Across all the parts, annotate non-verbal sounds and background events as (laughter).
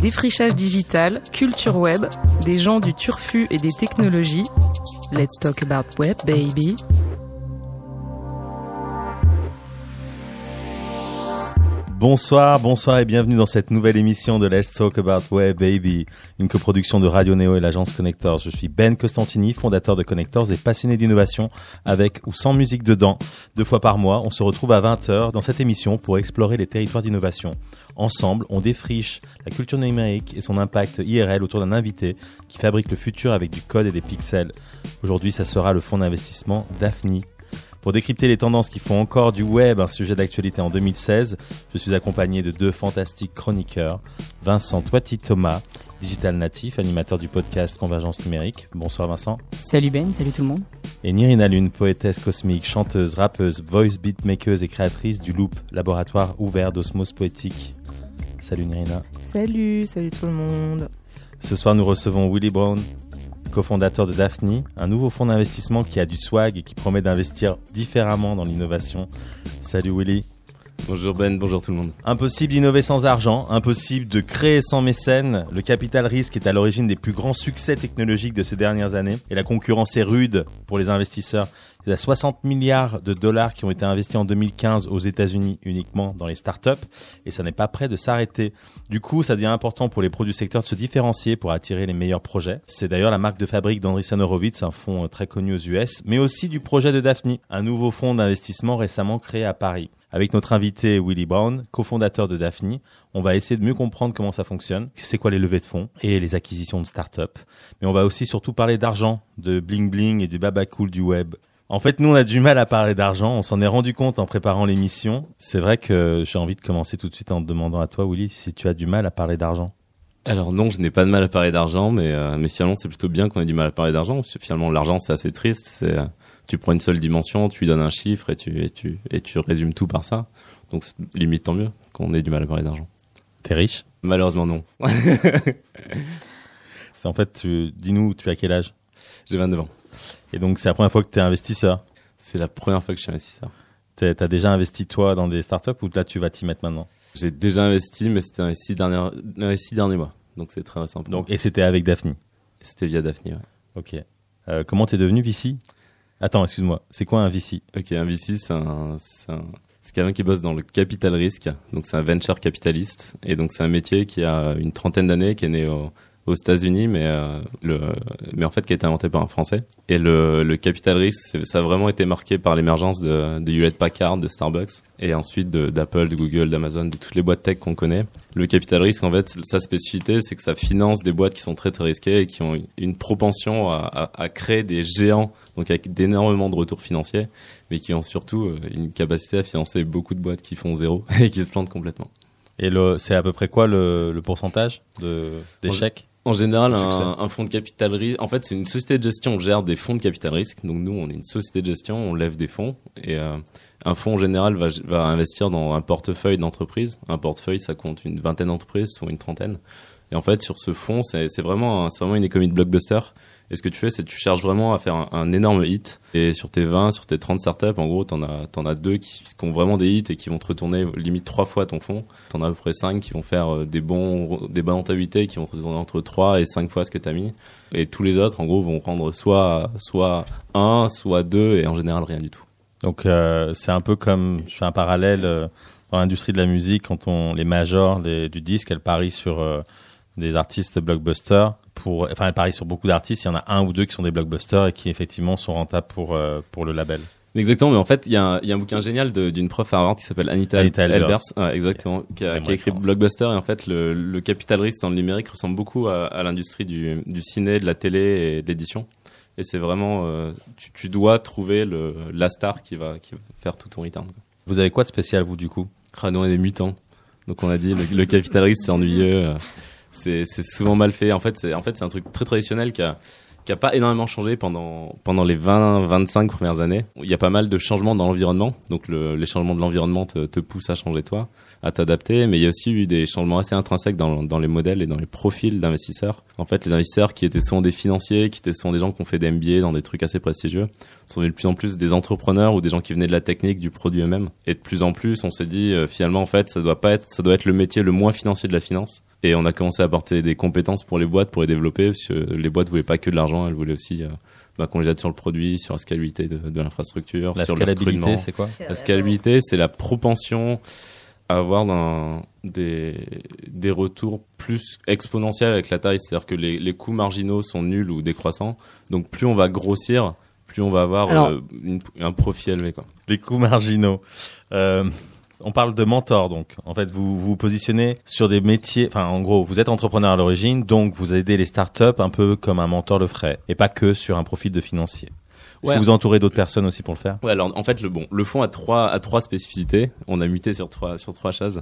Défrichage digital, culture web, des gens du turfu et des technologies. Let's talk about web, baby. Bonsoir, bonsoir et bienvenue dans cette nouvelle émission de Let's Talk About Web Baby, une coproduction de Radio Néo et l'agence Connectors. Je suis Ben Costantini, fondateur de Connectors et passionné d'innovation avec ou sans musique dedans. Deux fois par mois, on se retrouve à 20h dans cette émission pour explorer les territoires d'innovation. Ensemble, on défriche la culture numérique et son impact IRL autour d'un invité qui fabrique le futur avec du code et des pixels. Aujourd'hui, ça sera le fonds d'investissement Daphne pour décrypter les tendances qui font encore du web un sujet d'actualité en 2016, je suis accompagné de deux fantastiques chroniqueurs, Vincent Toiti Thomas, digital natif, animateur du podcast Convergence numérique. Bonsoir Vincent. Salut Ben, salut tout le monde. Et Nirina Lune, poétesse cosmique, chanteuse, rappeuse, voice beatmaker et créatrice du Loop, laboratoire ouvert d'osmose poétique. Salut Nirina. Salut, salut tout le monde. Ce soir, nous recevons Willy Brown, cofondateur de Daphne, un nouveau fonds d'investissement qui a du swag et qui promet d'investir différemment dans l'innovation. Salut Willy. Bonjour Ben, bonjour tout le monde. Impossible d'innover sans argent, impossible de créer sans mécène. Le capital risque est à l'origine des plus grands succès technologiques de ces dernières années et la concurrence est rude pour les investisseurs. Il y a 60 milliards de dollars qui ont été investis en 2015 aux États-Unis uniquement dans les startups et ça n'est pas prêt de s'arrêter. Du coup, ça devient important pour les produits du secteur de se différencier pour attirer les meilleurs projets. C'est d'ailleurs la marque de fabrique d'Andreessen Horowitz, un fonds très connu aux US, mais aussi du projet de Daphne, un nouveau fonds d'investissement récemment créé à Paris. Avec notre invité Willy Brown, cofondateur de Daphne, on va essayer de mieux comprendre comment ça fonctionne, c'est quoi les levées de fonds et les acquisitions de start-up. Mais on va aussi surtout parler d'argent, de bling bling et du baba cool du web. En fait, nous, on a du mal à parler d'argent. On s'en est rendu compte en préparant l'émission. C'est vrai que j'ai envie de commencer tout de suite en te demandant à toi, Willy, si tu as du mal à parler d'argent. Alors non, je n'ai pas de mal à parler d'argent, mais, euh, mais finalement, c'est plutôt bien qu'on ait du mal à parler d'argent. Finalement, l'argent, c'est assez triste. C'est euh, tu prends une seule dimension, tu lui donnes un chiffre et tu, et tu, et tu résumes tout par ça. Donc limite tant mieux qu'on ait du mal à parler d'argent. T'es riche? Malheureusement non. (laughs) c'est en fait, tu, dis-nous, tu as quel âge? J'ai 29 ans. Et donc c'est la première fois que tu es investisseur C'est la première fois que je suis investisseur. T'as as déjà investi toi dans des startups ou là tu vas t'y mettre maintenant? J'ai déjà investi, mais c'était dans les six derniers, les six derniers mois. Donc c'est très simple. Donc, et c'était avec Daphne? C'était via Daphne, ouais. Ok. Euh, comment t'es devenu VC Attends, excuse-moi. C'est quoi un VC Ok, un VC, c'est un, c'est quelqu'un qui bosse dans le capital risque. Donc c'est un venture capitaliste. Et donc c'est un métier qui a une trentaine d'années, qui est né au, aux États-Unis, mais euh, le, mais en fait qui a été inventé par un Français. Et le, le capital risk, ça a vraiment été marqué par l'émergence de, de Hewlett Packard, de Starbucks, et ensuite d'Apple, de, Google, d'Amazon, de toutes les boîtes tech qu'on connaît. Le capital risk, en fait, sa spécificité, c'est que ça finance des boîtes qui sont très très risquées et qui ont une propension à, à, à créer des géants, donc avec d'énormément de retours financiers, mais qui ont surtout euh, une capacité à financer beaucoup de boîtes qui font zéro (laughs) et qui se plantent complètement. Et c'est à peu près quoi le, le pourcentage d'échecs en général, un, un, fonds de capital risque, en fait, c'est une société de gestion, on gère des fonds de capital risque. Donc nous, on est une société de gestion, on lève des fonds. Et euh, un fonds en général va, va investir dans un portefeuille d'entreprises. Un portefeuille, ça compte une vingtaine d'entreprises, soit une trentaine. Et en fait, sur ce fonds, c'est vraiment, c'est vraiment une économie de blockbuster. Et ce que tu fais, c'est que tu cherches vraiment à faire un, énorme hit. Et sur tes 20, sur tes 30 startups, en gros, t'en as, t'en as deux qui, qui, ont vraiment des hits et qui vont te retourner limite trois fois ton fonds. T'en as à peu près 5 qui vont faire euh, des bons, des bonnes rentabilités qui vont te retourner entre 3 et 5 fois ce que t'as mis. Et tous les autres, en gros, vont rendre soit, soit 1, soit 2 et en général rien du tout. Donc, euh, c'est un peu comme, je fais un parallèle, euh, dans l'industrie de la musique, quand on, les majors du disque, elles parient sur, euh, des artistes blockbusters pour enfin elle parie sur beaucoup d'artistes il y en a un ou deux qui sont des blockbusters et qui effectivement sont rentables pour euh, pour le label Exactement, mais en fait, il y, a un, y a un bouquin génial d'une prof à Harvard qui s'appelle Anita, Anita Elbers, ouais, exactement, qui a, qui a écrit Blockbuster. Et en fait, le, le capital risque dans le numérique ressemble beaucoup à, à l'industrie du, du ciné, de la télé et de l'édition. Et c'est vraiment, euh, tu, tu, dois trouver le, la star qui va, qui va faire tout ton return. Vous avez quoi de spécial, vous, du coup? Ah on est des mutants. Donc on a dit, le, le capital risque, c'est ennuyeux. Euh c'est souvent mal fait. En fait, c'est en fait c'est un truc très traditionnel qui a qui a pas énormément changé pendant pendant les 20 25 premières années. Il y a pas mal de changements dans l'environnement. Donc le, les changements de l'environnement te, te poussent à changer toi, à t'adapter, mais il y a aussi eu des changements assez intrinsèques dans dans les modèles et dans les profils d'investisseurs. En fait, les investisseurs qui étaient souvent des financiers, qui étaient souvent des gens qui ont fait des MBA dans des trucs assez prestigieux, sont de plus en plus des entrepreneurs ou des gens qui venaient de la technique, du produit eux-mêmes. Et de plus en plus, on s'est dit euh, finalement en fait, ça doit pas être ça doit être le métier le moins financier de la finance Et on a commencé à apporter des compétences pour les boîtes, pour les développer, parce que les boîtes voulaient pas que de l'argent, elles voulaient aussi euh, bah, qu'on les aide sur le produit, sur la scalabilité de, de l'infrastructure, La sur le scalabilité, recrutement. c'est quoi? La scalabilité, c'est la propension avoir des, des retours plus exponentiels avec la taille. C'est-à-dire que les, les coûts marginaux sont nuls ou décroissants. Donc plus on va grossir, plus on va avoir Alors- euh, une- un profil élevé. Quoi. Les coûts marginaux. Euh, on parle de mentor, donc. En fait, vous vous positionnez sur des métiers. Enfin, en gros, vous êtes entrepreneur à l'origine, donc vous aidez les startups un peu comme un mentor le ferait, et pas que sur un profil de financier. Ouais. que vous entourez d'autres personnes aussi pour le faire Ouais, alors en fait le bon, le fond a trois a trois spécificités. On a muté sur trois sur trois choses.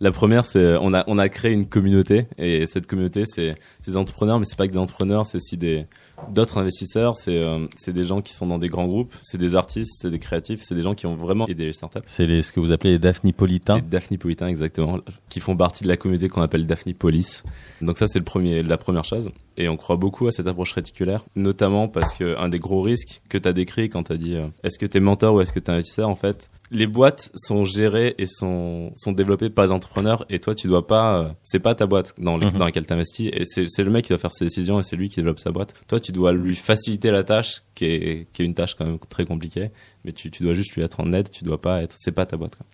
La première, c'est euh, on a on a créé une communauté et cette communauté c'est des entrepreneurs, mais c'est pas que des entrepreneurs, c'est aussi des d'autres investisseurs. C'est euh, c'est des gens qui sont dans des grands groupes, c'est des artistes, c'est des créatifs, c'est des gens qui ont vraiment aidé les startups. C'est les, ce que vous appelez les Daphnipolitains. Les Daphnipolitains exactement, qui font partie de la communauté qu'on appelle Daphnipolis. Donc ça c'est le premier, la première chose. Et on croit beaucoup à cette approche réticulaire, notamment parce que un des gros risques que tu as décrit quand tu as dit euh, est-ce que tu es mentor ou est-ce que tu es investisseur en fait, les boîtes sont gérées et sont sont développées par les entrepreneurs et toi tu dois pas euh, c'est pas ta boîte dans, les- Mhm. dans laquelle tu investis et c'est c'est le mec qui doit faire ses décisions et c'est lui qui développe sa boîte. Toi tu dois lui faciliter la tâche qui est qui est une tâche quand même très compliquée, mais tu tu dois juste lui être en aide, tu dois pas être c'est pas ta boîte quoi.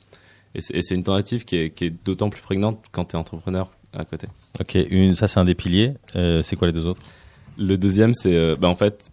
Et c'est et c'est une tentative qui est, qui est d'autant plus prégnante quand tu es entrepreneur à côté. Ok, une, ça c'est un des piliers. Euh, c'est quoi les deux autres? Le deuxième, c'est euh, bah, en fait,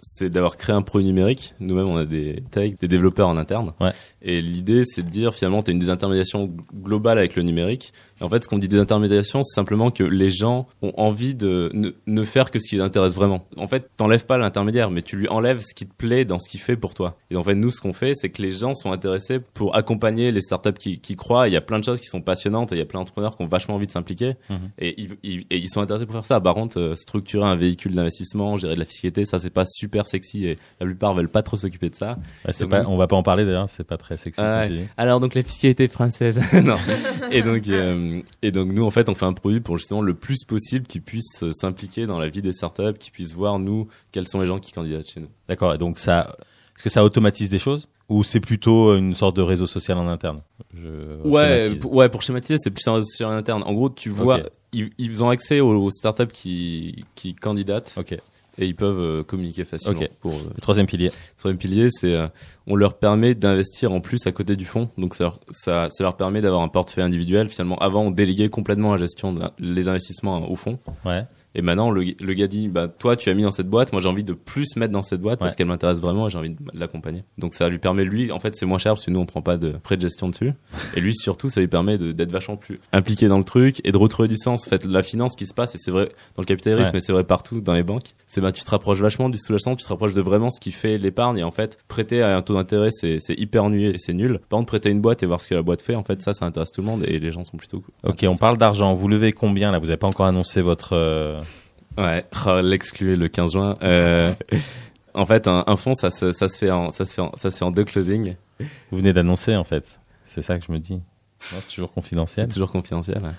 c'est d'avoir créé un produit numérique. Nous-mêmes, on a des techs, des développeurs en interne. Ouais. Et l'idée, c'est de dire finalement, tu as une désintermédiation globale avec le numérique. Et en fait, ce qu'on dit désintermédiation, c'est simplement que les gens ont envie de ne, ne faire que ce qui les intéresse vraiment. En fait, t'enlèves pas l'intermédiaire, mais tu lui enlèves ce qui te plaît dans ce qu'il fait pour toi. Et en fait, nous, ce qu'on fait, c'est que les gens sont intéressés pour accompagner les startups qui, qui croient. Il y a plein de choses qui sont passionnantes et il y a plein d'entrepreneurs qui ont vachement envie de s'impliquer. Mhm. Et, ils, ils- et ils sont intéressés pour faire ça. Par contre, euh, structurer un véhicule d'investissement, gérer de la fiscalité, ça, c'est pas super sexy et la plupart veulent pas trop s'occuper de ça. Ouais, Donc, pas, on va pas en parler d'ailleurs, c'est pas très sexy. Ah. Alors donc la fiscalité française. (laughs) non. Et donc euh, et donc nous en fait on fait un produit pour justement le plus possible qui puisse s'impliquer dans la vie des startups, qui puissent voir nous quels sont les gens qui candidatent chez nous. D'accord. Et donc ça, est-ce que ça automatise des choses ou c'est plutôt une sorte de réseau social en interne? Je Ouais, pour, ouais pour schématiser c'est plus un réseau social interne. En gros tu vois ils, ils ont accès aux, aux startups qui qui candidatent Ok. Et ils peuvent euh, communiquer facilement. Pour, euh, Le troisième pilier. troisième pilier, c'est euh, on leur permet d'investir en plus à côté du fonds. Donc ça leur, ça, ça leur permet d'avoir un portefeuille individuel. Finalement, avant, on déléguait complètement la gestion des investissements au fond. Ouais. Et maintenant, le, le gars dit, bah, toi, tu as mis dans cette boîte, moi, j'ai envie de plus mettre dans cette boîte parce Ouais. qu'elle m'intéresse vraiment et j'ai envie de l'accompagner. Donc, ça lui permet, lui, en fait, c'est moins cher parce que nous, on prend pas de prêt de gestion dessus. (laughs) Et lui, surtout, ça lui permet d'être vachement plus impliqué dans le truc et de retrouver du sens. En fait, la finance qui se passe, et c'est vrai dans le capitalisme, Ouais. mais c'est vrai partout dans les banques, c'est ben, tu te rapproches vachement du soulagement, tu te rapproches de vraiment ce qui fait l'épargne. Et en fait, prêter à un taux d'intérêt, c'est hyper ennuyé et c'est nul. Par contre, prêter à une boîte et voir ce que la boîte fait, en fait, ça, ça intéresse tout le monde et les gens sont plutôt Ok, on parle d'argent. Vous levez combien là? Vous avez pas encore annoncé votre. euh, Ouais, oh, l'excluer le 15 juin. Euh, en fait, un, un fonds, ça se, ça se fait en, ça se fait en, ça se fait en deux closings. Vous venez d'annoncer en fait. C'est ça que je me dis. C'est toujours confidentiel. C'est toujours confidentiel. ouais.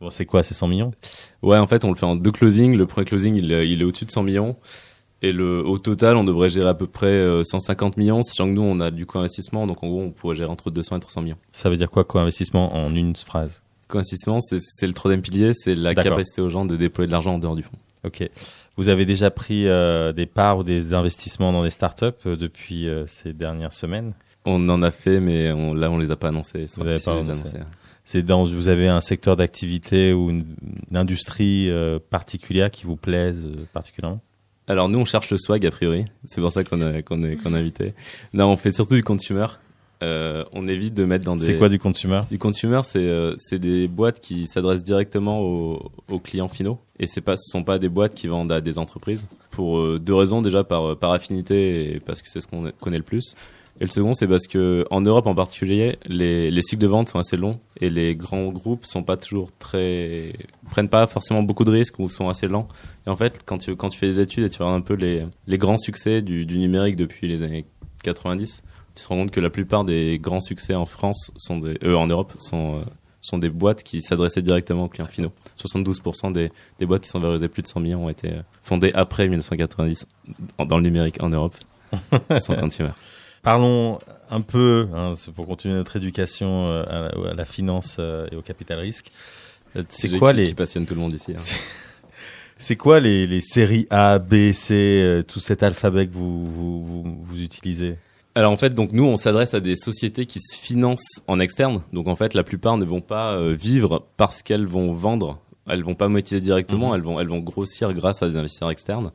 Bon, c'est quoi C'est 100 millions? Ouais, en fait, on le fait en deux closings. Le premier closing, il, est- il est au-dessus de 100 millions. Et le, au total, on devrait gérer à peu près euh, 150 millions, sachant que nous, on a du co-investissement. Donc, en gros, on pourrait gérer entre 200 et 300 millions. Ça veut dire quoi co-investissement en une phrase? Co-investissement, c'est, le troisième pilier, c'est la capacité aux gens de déployer de l'argent en dehors du fonds. Ok. Vous avez déjà pris euh, des parts ou des investissements dans des startups euh, depuis euh, ces dernières semaines? On en a fait, mais on, là, on les a pas annoncés. Vous avez pas de les annoncé. annoncer. C'est dans vous avez un secteur d'activité ou une, une industrie euh, particulière qui vous plaise euh, particulièrement? Alors nous on cherche le swag a priori, c'est pour ça qu'on a qu'on est qu'on a invité. Non, on fait surtout du consumer. Euh, on évite de mettre dans des C'est quoi du consumer? Du consumer, c'est euh, c'est des boîtes qui s'adressent directement aux, aux clients finaux et c'est pas ce sont pas des boîtes qui vendent à des entreprises pour euh, deux raisons déjà par par affinité et parce que c'est ce qu'on connaît le plus. Et le second, c'est parce que en Europe en particulier, les, les cycles de vente sont assez longs et les grands groupes sont pas toujours très prennent pas forcément beaucoup de risques ou sont assez lents. Et en fait, quand tu quand tu fais des études et tu regardes un peu les les grands succès du, du numérique depuis les années 90, tu te rends compte que la plupart des grands succès en France sont des euh, en Europe sont euh, sont des boîtes qui s'adressaient directement aux clients finaux. 72% des, des boîtes qui sont valorisées plus de 100 millions ont été euh, fondées après 1990 en- dans le numérique en Europe. sans consumer. (laughs) Parlons un peu, hein, pour continuer notre éducation à, la, à la finance euh, et au capital risque. C'est quoi qui, les qui passionne tout le monde ici. hein. (laughs) c'est quoi les, les séries A, B, C, euh, tout cet alphabet que vous vous, vous, vous utilisez? Alors en fait, donc nous, on s'adresse à des sociétés qui se financent en externe. Donc en fait, la plupart ne vont pas euh, vivre parce qu'elles vont vendre. Elles vont pas monétiser directement. Mhm. Elles vont, elles vont grossir grâce à des investisseurs externes.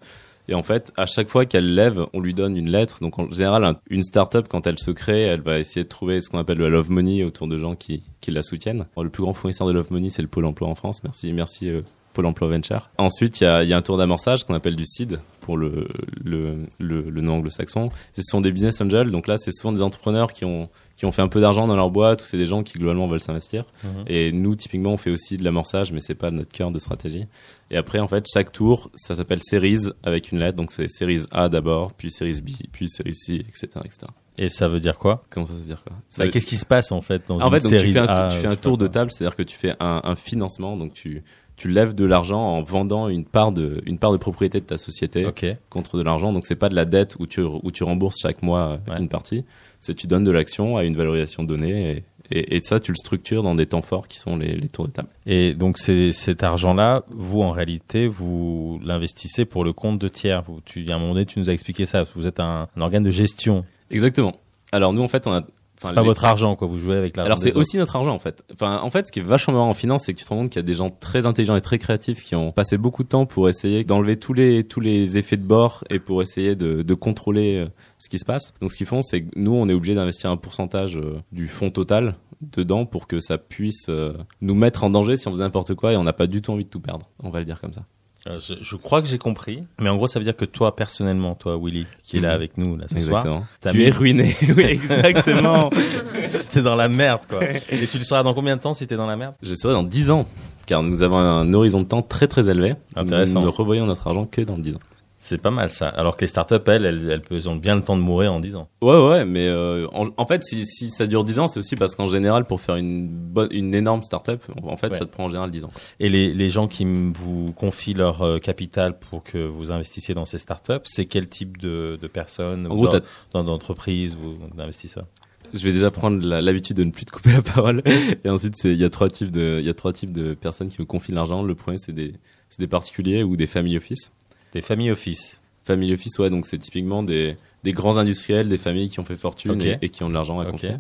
Et en fait, à chaque fois qu'elle lève, on lui donne une lettre. Donc en général, un- une startup, quand elle se crée, elle va essayer de trouver ce qu'on appelle le love money autour de gens qui, qui la soutiennent. Alors, le plus grand fournisseur de love money, c'est le Pôle Emploi en France. Merci, merci euh, Pôle Emploi Venture. Ensuite, il y a, y a un tour d'amorçage qu'on appelle du seed pour le, le, le, le nom anglo-saxon. Ce sont des business angels. Donc là, c'est souvent des entrepreneurs qui ont, qui ont fait un peu d'argent dans leur boîte ou c'est des gens qui globalement veulent s'investir. Mhm. Et nous, typiquement, on fait aussi de l'amorçage, mais c'est pas notre cœur de stratégie. Et après, en fait, chaque tour, ça s'appelle Series avec une lettre. Donc c'est Series A d'abord, puis Series B, puis Series C, etc., etc. Et ça veut dire quoi? Comment ça se dire quoi? Bah, veut- Qu'est-ce qui se passe en fait dans en une fait, donc, tu série fais un, A, tu fais un tour de table, c'est-à-dire que tu fais un, un financement, donc tu, tu lèves de l'argent en vendant une part de, une part de propriété de ta société quoi. Ok. contre de l'argent. Donc c'est pas de la dette où tu, où tu rembourses chaque mois euh, Ouais. une partie. C'est tu donnes de l'action à une valorisation donnée et, et, et ça tu le structures dans des temps forts qui sont les, les tours de table. Et donc c'est cet argent-là, vous en réalité, vous l'investissez pour le compte de tiers. Vous, tu, a un moment donné, tu nous as expliqué ça. parce que Vous êtes un, un organe de gestion. Exactement. Alors nous en fait on a. enfin, C'est pas les- votre argent, quoi. Vous jouez avec l'argent. Alors c'est aussi notre argent en fait. Enfin en fait ce qui est vachement marrant en finance c'est que tu te rends compte qu'il y a des gens très intelligents et très créatifs qui ont passé beaucoup de temps pour essayer d'enlever tous les tous les effets de bord et pour essayer de, de contrôler euh, ce qui se passe. Donc ce qu'ils font c'est que nous on est obligé d'investir un pourcentage euh, du fonds total dedans pour que ça puisse euh, nous mettre en danger si on faisait n'importe quoi et on n'a pas du tout envie de tout perdre. On va le dire comme ça. Euh, je, je crois que j'ai compris. Mais en gros, ça veut dire que toi, personnellement, toi, Willy, qui est là Mhm. avec nous là ce soir, Exactement. t'as Tu mis- es ruiné. (laughs) oui exactement. (laughs) t'es dans la merde, quoi. Et tu le sauras dans combien de temps si t'es dans la merde? Je serai dans 10 ans car nous avons un horizon de temps très très élevé. Intéressant. Nous ne revoyons notre argent que dans 10 ans. C'est pas mal ça. Alors que les startups, elles, elles, elles, elles ont bien le temps de mourir en 10 ans. Ouais, ouais, mais euh, en, en fait, si, si ça dure 10 ans, c'est aussi parce qu'en général, pour faire une bonne, une énorme startup, en fait, Ouais. ça te prend en général 10 ans. Et les, les gens qui vous confient leur euh, capital pour que vous investissiez dans ces startups, c'est quel type de, de personnes, En ou gros, dans- d'entreprises ou d'investisseurs? Je vais déjà prendre l'habitude de ne plus te couper la parole. Et ensuite, il y a trois types de il y a trois types de personnes qui nous confient l'argent. Le premier, c'est des c'est des particuliers ou des family office. Des familles office. Family office, ouais, donc c'est typiquement des des grands industriels, des familles qui ont fait fortune et, et qui ont de l'argent à Ok. confier.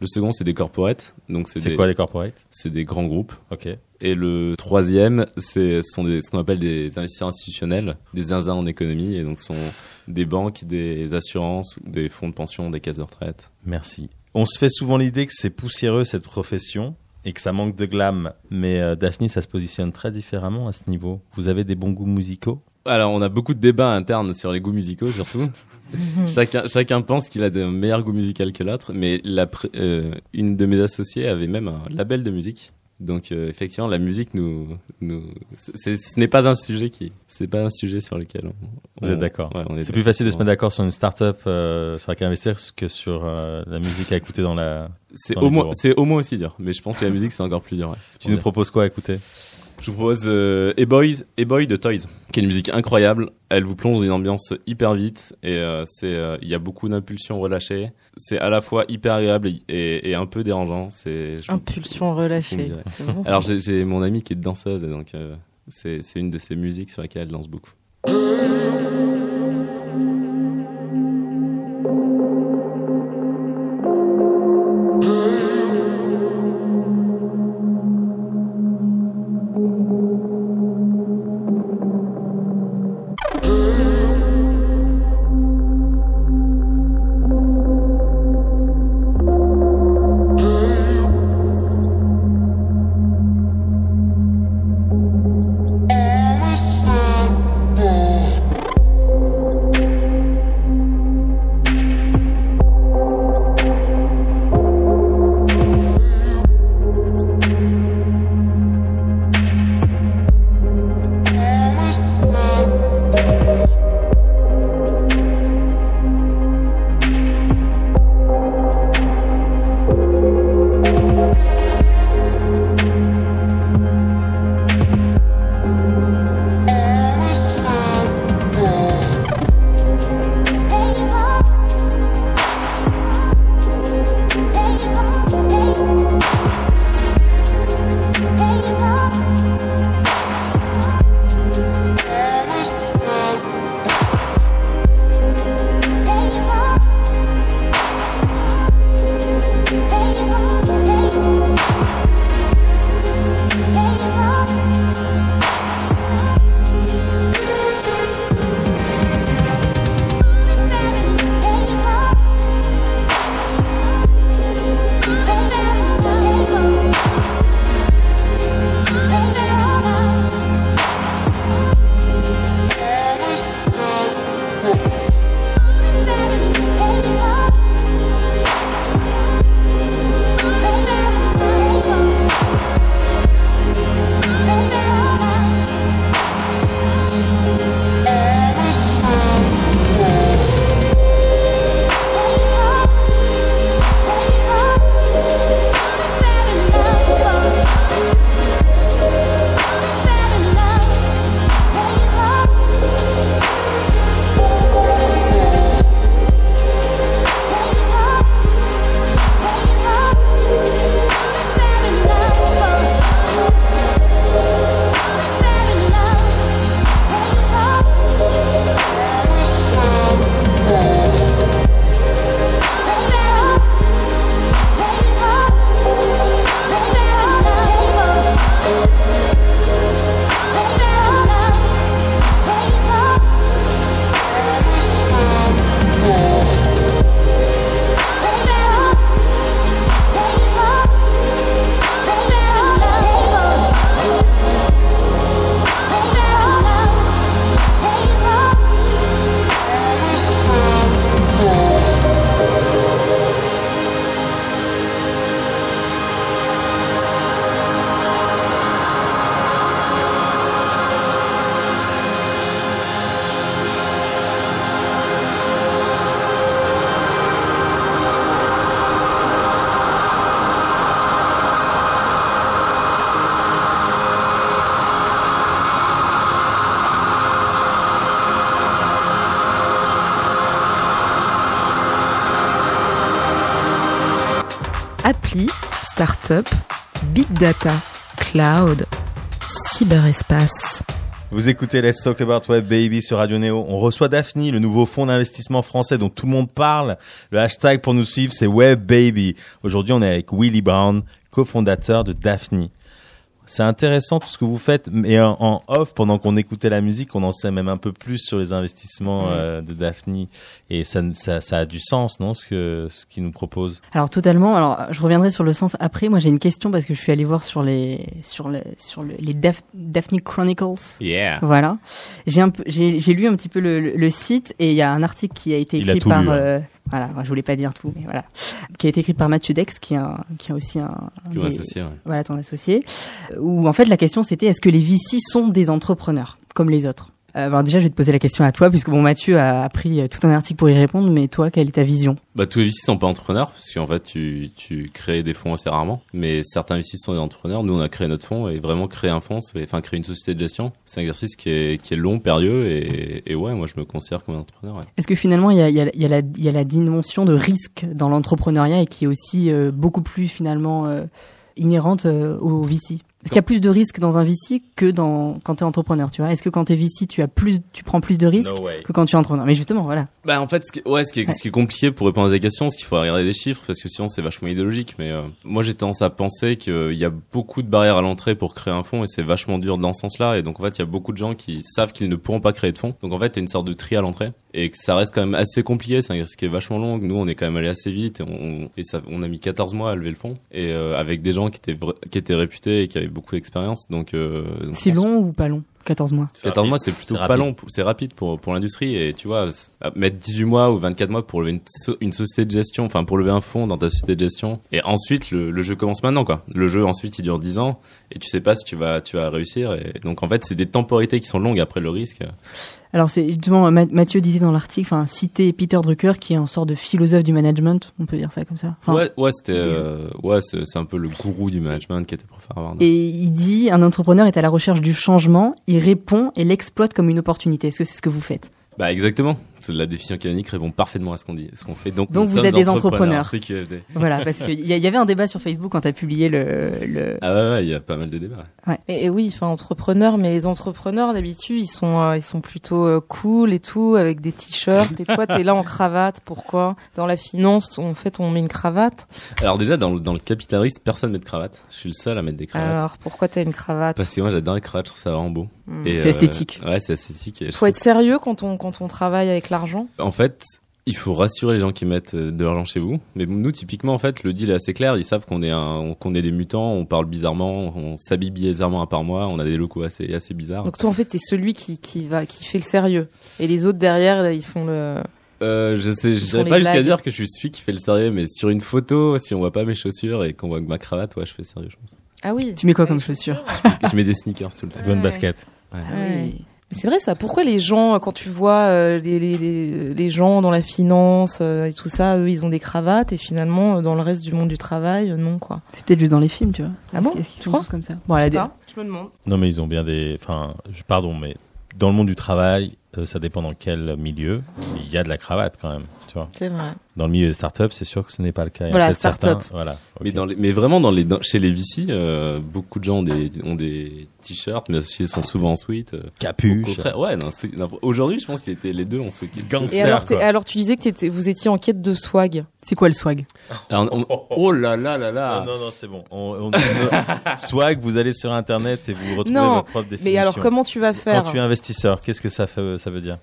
Le second, c'est des corporates, donc c'est des quoi les corporates? C'est des grands groupes. Ok. Et le troisième, c'est ce sont des, ce qu'on appelle des investisseurs institutionnels, des zinzins en économie, et donc sont des banques, des assurances, des fonds de pension, des caisses de retraite. Merci. On se fait souvent l'idée que c'est poussiéreux cette profession et que ça manque de glam, mais euh, Daphne, ça se positionne très différemment à ce niveau. Vous avez des bons goûts musicaux? Alors, on a beaucoup de débats internes sur les goûts musicaux, surtout. (laughs) chacun, chacun pense qu'il a des meilleurs goûts musicaux que l'autre, mais la, euh, une de mes associées avait même un label de musique. Donc, euh, effectivement, la musique nous, ce n'est pas un sujet qui, c'est pas un sujet sur lequel on, Vous êtes d'accord ouais, C'est plus facile de se mettre d'accord sur une start-up euh, sur laquelle investir que sur euh, la musique à écouter dans la. C'est au moins, c'est au moins aussi dur. Mais je pense que la musique, c'est encore plus dur. ouais. Tu nous dire. proposes quoi à écouter? Je vous propose euh, A-Boy, A-Boy de Toys, qui est une musique incroyable. Elle vous plonge dans une ambiance hyper vite et euh, c'est, euh, il y a beaucoup d'impulsions relâchées. C'est à la fois hyper agréable et, et un peu dérangeant. C'est, je- Impulsion Vous me relâchée. direz. C'est bon. Alors j'ai, mon amie qui est danseuse et donc euh, c'est, c'est une de ses musiques sur laquelle elle danse beaucoup. Big data, cloud, cyberespace. Vous écoutez Let's Talk About Web Baby sur Radio Neo. On reçoit Daphne, le nouveau fonds d'investissement français dont tout le monde parle. Le hashtag pour nous suivre, c'est Web Baby. Aujourd'hui, on est avec Willy Brown, cofondateur de Daphne. C'est intéressant tout ce que vous faites, mais en, en off, pendant qu'on écoutait la musique, on en sait même un peu plus sur les investissements euh, de Daphne, et ça, ça, ça a du sens, non, ce que ce qu'ils nous propose. Alors totalement. Alors je reviendrai sur le sens après. Moi j'ai une question parce que je suis allé voir sur les sur les sur le, les Daph- Daphne Chronicles. Yeah. Voilà. J'ai un peu j'ai j'ai lu un petit peu le, le- le site et il y a un article qui a été a écrit par lu, hein. euh, voilà, je voulais pas dire tout mais voilà, qui a été écrit par Mathieu Dex qui est un, qui est aussi un, un Qui des- associé, ouais. voilà ton associé. Où en fait la question c'était est-ce que les VC sont des entrepreneurs comme les autres? Euh, alors déjà je vais te poser la question à toi puisque bon Mathieu a, pris euh, tout un article pour y répondre mais toi quelle est ta vision? Bah, tous les VC sont pas entrepreneurs, parce qu'en fait, tu, tu crées des fonds assez rarement. Mais certains VC sont des entrepreneurs. Nous, on a créé notre fonds et vraiment créer un fonds, c'est, enfin, créer une société de gestion. C'est un exercice qui est, qui est long, périlleux et, et ouais, moi, je me considère comme un entrepreneur, ouais. Est-ce que finalement il y a, il y, a, y, a la, y a la dimension de risque dans l'entrepreneuriat et qui est aussi euh, beaucoup plus finalement euh, inhérente euh, au VC Est-ce qu'il y a plus de risques dans un VC que dans quand tu es entrepreneur tu vois? Est-ce que quand tu es VC tu as plus tu prends plus de risques que quand tu es entrepreneur? Mais justement voilà. Bah en fait, ce qui, ouais, ce qui est, ce qui est compliqué pour répondre à des questions, c'est qu'il faut regarder des chiffres parce que sinon c'est vachement idéologique. Mais euh, moi j'ai tendance à penser qu'il y a beaucoup de barrières à l'entrée pour créer un fonds et c'est vachement dur dans ce sens-là. Et donc en fait il y a beaucoup de gens qui savent qu'ils ne pourront pas créer de fonds. Donc en fait t'as une sorte de tri à l'entrée et que ça reste quand même assez compliqué. C'est un exercice qui est vachement long. Nous on est quand même allé assez vite et on, et ça, on a mis 14 mois à lever le fonds et euh, avec des gens qui étaient qui étaient réputés et qui avaient beaucoup d'expérience. Donc, euh, C'est long ou pas long? 14 mois. 14 mois, c'est plutôt pas long, pour- c'est rapide pour, pour l'industrie. Et tu vois, mettre 18 mois ou 24 mois pour lever une, so- une société de gestion, enfin pour lever un fonds dans ta société de gestion. Et ensuite, le, le jeu commence maintenant, quoi. Le jeu, ensuite, il dure 10 ans et tu sais pas si tu vas, tu vas réussir. Et donc, en fait, c'est des temporalités qui sont longues après le risque. Alors c'est justement Ma- Mathieu disait dans l'article enfin citer Peter Drucker qui est un sort de philosophe du management, on peut dire ça comme ça. Enfin, ouais, ouais, c'était, euh, ouais, c'est un peu le gourou du management qui était prof Harvard. Et il dit un entrepreneur est à la recherche du changement, il répond et l'exploite comme une opportunité. Est-ce que c'est ce que vous faites? Bah, exactement. La définition canonique répond parfaitement à ce qu'on dit, ce qu'on fait. Donc, Donc vous êtes des entrepreneurs. C'est QFD. Voilà, parce qu'il y, y avait un débat sur Facebook quand tu as publié le, le... Ah ouais, ouais, il y a pas mal de débats. Et, et oui, enfin entrepreneurs, mais les entrepreneurs d'habitude ils sont euh, ils sont plutôt euh, cool et tout avec des t-shirts. Et toi t'es là en cravate. Pourquoi? Dans la finance, en fait, on met une cravate. Alors déjà, dans le, dans le capital risque, personne met de cravate. Je suis le seul à mettre des cravates. Alors pourquoi t'as une cravate? Parce que moi j'adore les cravates, je trouve ça vraiment beau. Hmm. C'est esthétique. Ouais, c'est esthétique. Et Faut être sérieux quand on quand on travaille avec l'argent? En fait, il faut rassurer les gens qui mettent euh, de l'argent chez vous. Mais nous, typiquement, en fait, le deal est assez clair. Ils savent qu'on est qu'on est des mutants, on parle bizarrement, on s'habille bizarrement un par mois, on a des locaux assez, assez bizarres. Donc toi en fait t'es celui qui qui va qui fait le sérieux et les autres derrière ils font le. Euh, je sais, je dirais pas jusqu'à dire que je suis celui qui fait le sérieux, mais sur une photo, si on voit pas mes chaussures et qu'on voit que ma cravate, ouais, je fais sérieux, je pense. Ah oui. Tu mets quoi comme chaussures je mets des sneakers tout le temps. Bonne Ouais. basket. Ouais. Ah Ouais. C'est vrai ça. Pourquoi les gens, quand tu vois euh, les, les, les, les gens dans la finance euh, et tout ça, eux, ils ont des cravates et finalement, euh, dans le reste du monde du travail, euh, non quoi. C'est peut-être juste dans les films, tu vois. Ah bon Est-ce qu'ils sont tous comme ça Bon, elle a des... Je me demande. Non, mais ils ont bien des. Enfin, je- pardon, mais dans le monde du travail, euh, ça dépend dans quel milieu. Il y a de la cravate quand même, tu vois. C'est vrai. Dans le milieu des startups, c'est sûr que ce n'est pas le cas. Il y a Voilà, start-up. certains- Voilà. Mais, dans les, mais vraiment, dans les, dans- chez les VC, euh, beaucoup de gens ont des, ont des t-shirts, mais associés sont souvent en suite. euh, au capuche. contraire, ouais, non, sweat- non, aujourd'hui, je pense qu'ils étaient les deux en sweat. Gangster. Et alors, t'es- quoi. alors tu disais que t'étais- vous étiez en quête de swag. C'est quoi le swag? Alors, on- oh là là là Ah, là. non, non, c'est bon. On, on- (laughs) swag, vous allez sur internet et vous retrouvez Non, votre propre définition. Mais alors comment tu vas faire Quand tu es investisseur, qu'est-ce que ça, fait, ça veut dire?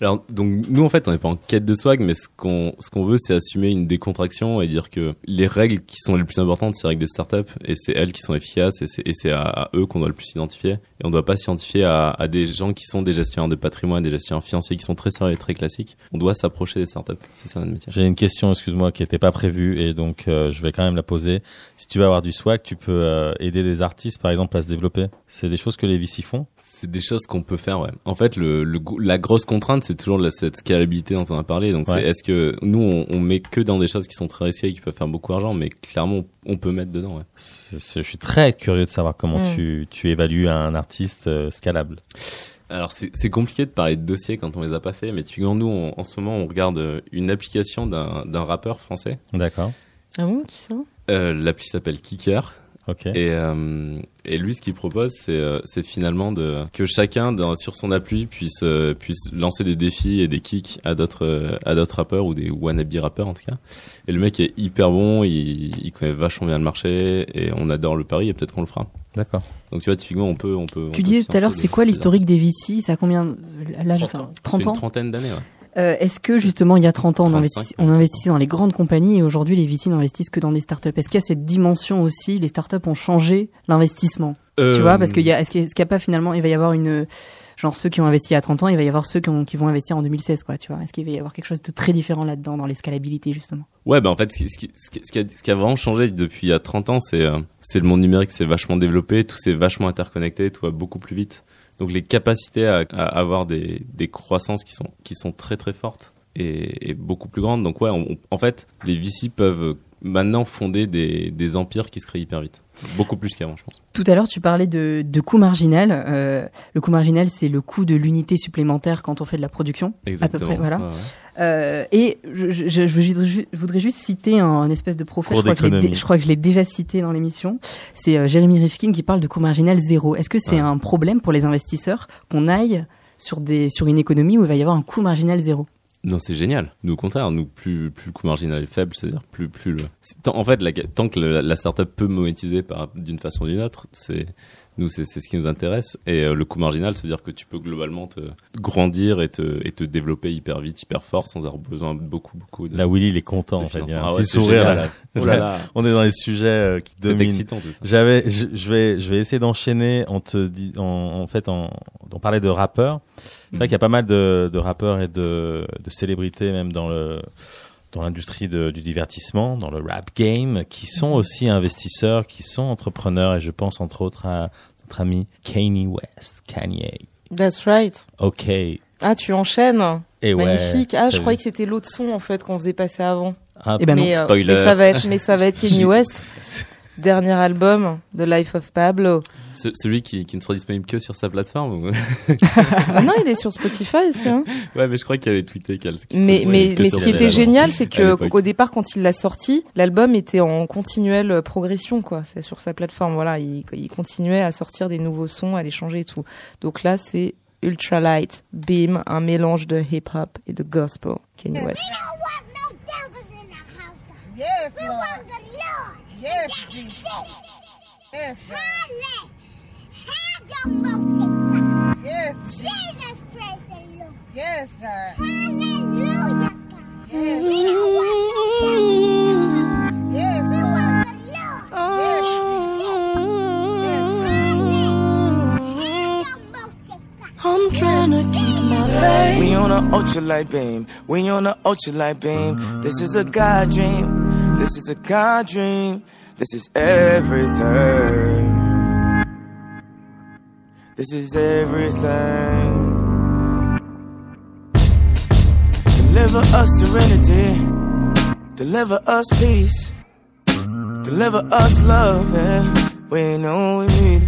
Alors, donc, nous, en fait, on n'est pas en quête de swag, mais ce qu'on, ce qu'on veut, c'est assumer une décontraction et dire que les règles qui sont les plus importantes, c'est les règles des startups, et c'est elles qui sont efficaces, et c'est, à, à eux qu'on doit le plus s'identifier. Et on ne doit pas s'identifier à, à des gens qui sont des gestionnaires de patrimoine, des gestionnaires financiers qui sont très sérieux et très classiques. On doit s'approcher des startups. C'est ça notre métier. J'ai une question, excuse-moi, qui n'était pas prévue et donc euh, je vais quand même la poser. Si tu veux avoir du swag, tu peux euh, aider des artistes, par exemple, à se développer. C'est des choses que les VC font? C'est des choses qu'on peut faire, ouais. En fait, le, la grosse contrainte, c'est toujours la, cette scalabilité dont on a parlé. Donc, Ouais. c'est est-ce que nous, on, on met que dans des choses qui sont très risquées et qui peuvent faire beaucoup d'argent, mais clairement, on peut mettre dedans, ouais. Je suis très curieux de savoir comment Mm. tu, tu évalues un artiste euh, scalable. Alors c'est compliqué de parler de dossiers quand on les a pas fait, mais typiquement nous on- en ce moment on regarde euh, une application d'un rappeur français. Ah bon, qui ça? Euh, L'appli s'appelle Kicker. Ok. Et, euh, et lui, ce qu'il propose, c'est euh, c'est finalement de que chacun dans, sur son appli puisse euh, puisse lancer des défis et des kicks à d'autres euh, à d'autres rappeurs ou des wannabe rappeurs en tout cas. Et le mec est hyper bon, il, il connaît vachement bien le marché et on adore le pari et peut-être qu'on le fera. D'accord. Donc tu vois, typiquement, on peut on peut. on Tu disais tout à l'heure, c'est quoi l'historique des VC Ça a combien l'âge 30 enfin, ans. C'est 30 ans Une trentaine d'années. Ouais. Euh, Est-ce que justement il y a 30 ans on, 35, investit- on investissait dans les grandes compagnies et aujourd'hui les VC n'investissent que dans des startups? Est-ce qu'il y a cette dimension aussi Les startups ont changé l'investissement? Tu Euh, vois Parce qu'il y a, est-ce qu'il y a- pas finalement, il va y avoir une genre ceux qui ont investi à 30 ans, il va y avoir ceux qui, ont- qui vont investir en 2016 quoi. Tu vois? Est-ce qu'il va y avoir quelque chose de très différent là-dedans dans les scalabilités justement? Ouais, bah en fait, ce qui, ce qui, ce qui, a, ce qui a vraiment changé depuis il y a 30 ans, c'est euh, c'est le monde numérique, c'est vachement développé, tout s'est vachement interconnecté, tout va beaucoup plus vite. Donc les capacités à, avoir des, des croissances qui sont qui sont très très fortes et, beaucoup plus grandes. Donc ouais, en fait, les VC peuvent maintenant fonder des, des empires qui se créent hyper vite, beaucoup plus qu'avant, je pense. Tout à l'heure, tu parlais de, de coût marginal. Euh, le coût marginal, c'est le coût de l'unité supplémentaire quand on fait de la production. Exactement. À peu près, voilà. Ouais, ouais. Euh, et je, je, je, je- je voudrais juste citer un, un espèce de prophète. Cours Je crois, que je l'ai d'économie. dé- je crois que je l'ai déjà cité dans l'émission. C'est euh, Jérémy Rifkin qui parle de coût marginal zéro. Est-ce que c'est Ouais. un problème pour les investisseurs qu'on aille sur des sur une économie où il va y avoir un coût marginal zéro? Non, c'est génial. Nous, au contraire, nous, plus, plus le coût marginal est faible, c'est-à-dire plus, plus le. tant- en fait, la, tant que la startup peut monétiser par d'une façon ou d'une autre, c'est nous, c'est c'est ce qui nous intéresse. Et euh, le coût marginal, c'est-à-dire que tu peux globalement te grandir et te, et te développer hyper vite, hyper fort, sans avoir besoin de beaucoup, beaucoup de. Là, Willy, il est content, en fait. Il y a financement. un Ah ouais, petit c'est sourire, là. Oh là là. On est dans les sujets euh, qui C'est dominent. excitant tout ça. J'avais, je, je vais, je vais essayer d'enchaîner en te dit, en, en fait, en, d'en parler de rappeurs. C'est vrai qu'il y a pas mal de, de rappeurs et de, de célébrités même dans le, dans l'industrie du divertissement, dans le rap game, qui sont aussi investisseurs, qui sont entrepreneurs, et je pense entre autres à notre ami Kanye West, Kanye. That's right. Ok. Et Ah, tu enchaînes. Magnifique. Ah, je croyais que c'était l'autre son en fait qu'on faisait passer avant. Ah, Eh ben non. mais, euh, spoiler. mais ça va être, mais ça va être Kanye (laughs) West. (laughs) Dernier album, The Life of Pablo. Ce- celui qui, qui ne sera disponible que sur sa plateforme. ou- (laughs) Ah non, il est sur Spotify aussi. Hein. ouais, mais je crois qu'il avait tweeté qu'elle. Mais, mais, mais ce qui était génial, c'est qu'au départ, quand il l'a sorti, l'album était en continuelle progression, quoi. C'est sur sa plateforme, voilà. Il, il continuait à sortir des nouveaux sons, à les changer et tout. Donc là, c'est Ultralight Beam, un mélange de hip-hop et de gospel. Kanye West. We don't want no devils in the house. God. Yes, We Lord. want the Lord. Yes, That's Jesus. it. Yes, God. Halle- Hadomosika. Yes, Jesus, praise the Lord. yes, God. Hallelujah, God. Yes. We don't want no devils in the house. Yes, We Lord. want the Lord. Yes. I'm trying to keep my faith. We on a ultralight beam. We on a ultralight beam. This is a God dream. This is a God dream. This is everything. This is everything. Deliver us serenity. Deliver us peace. Deliver us love. We know we need.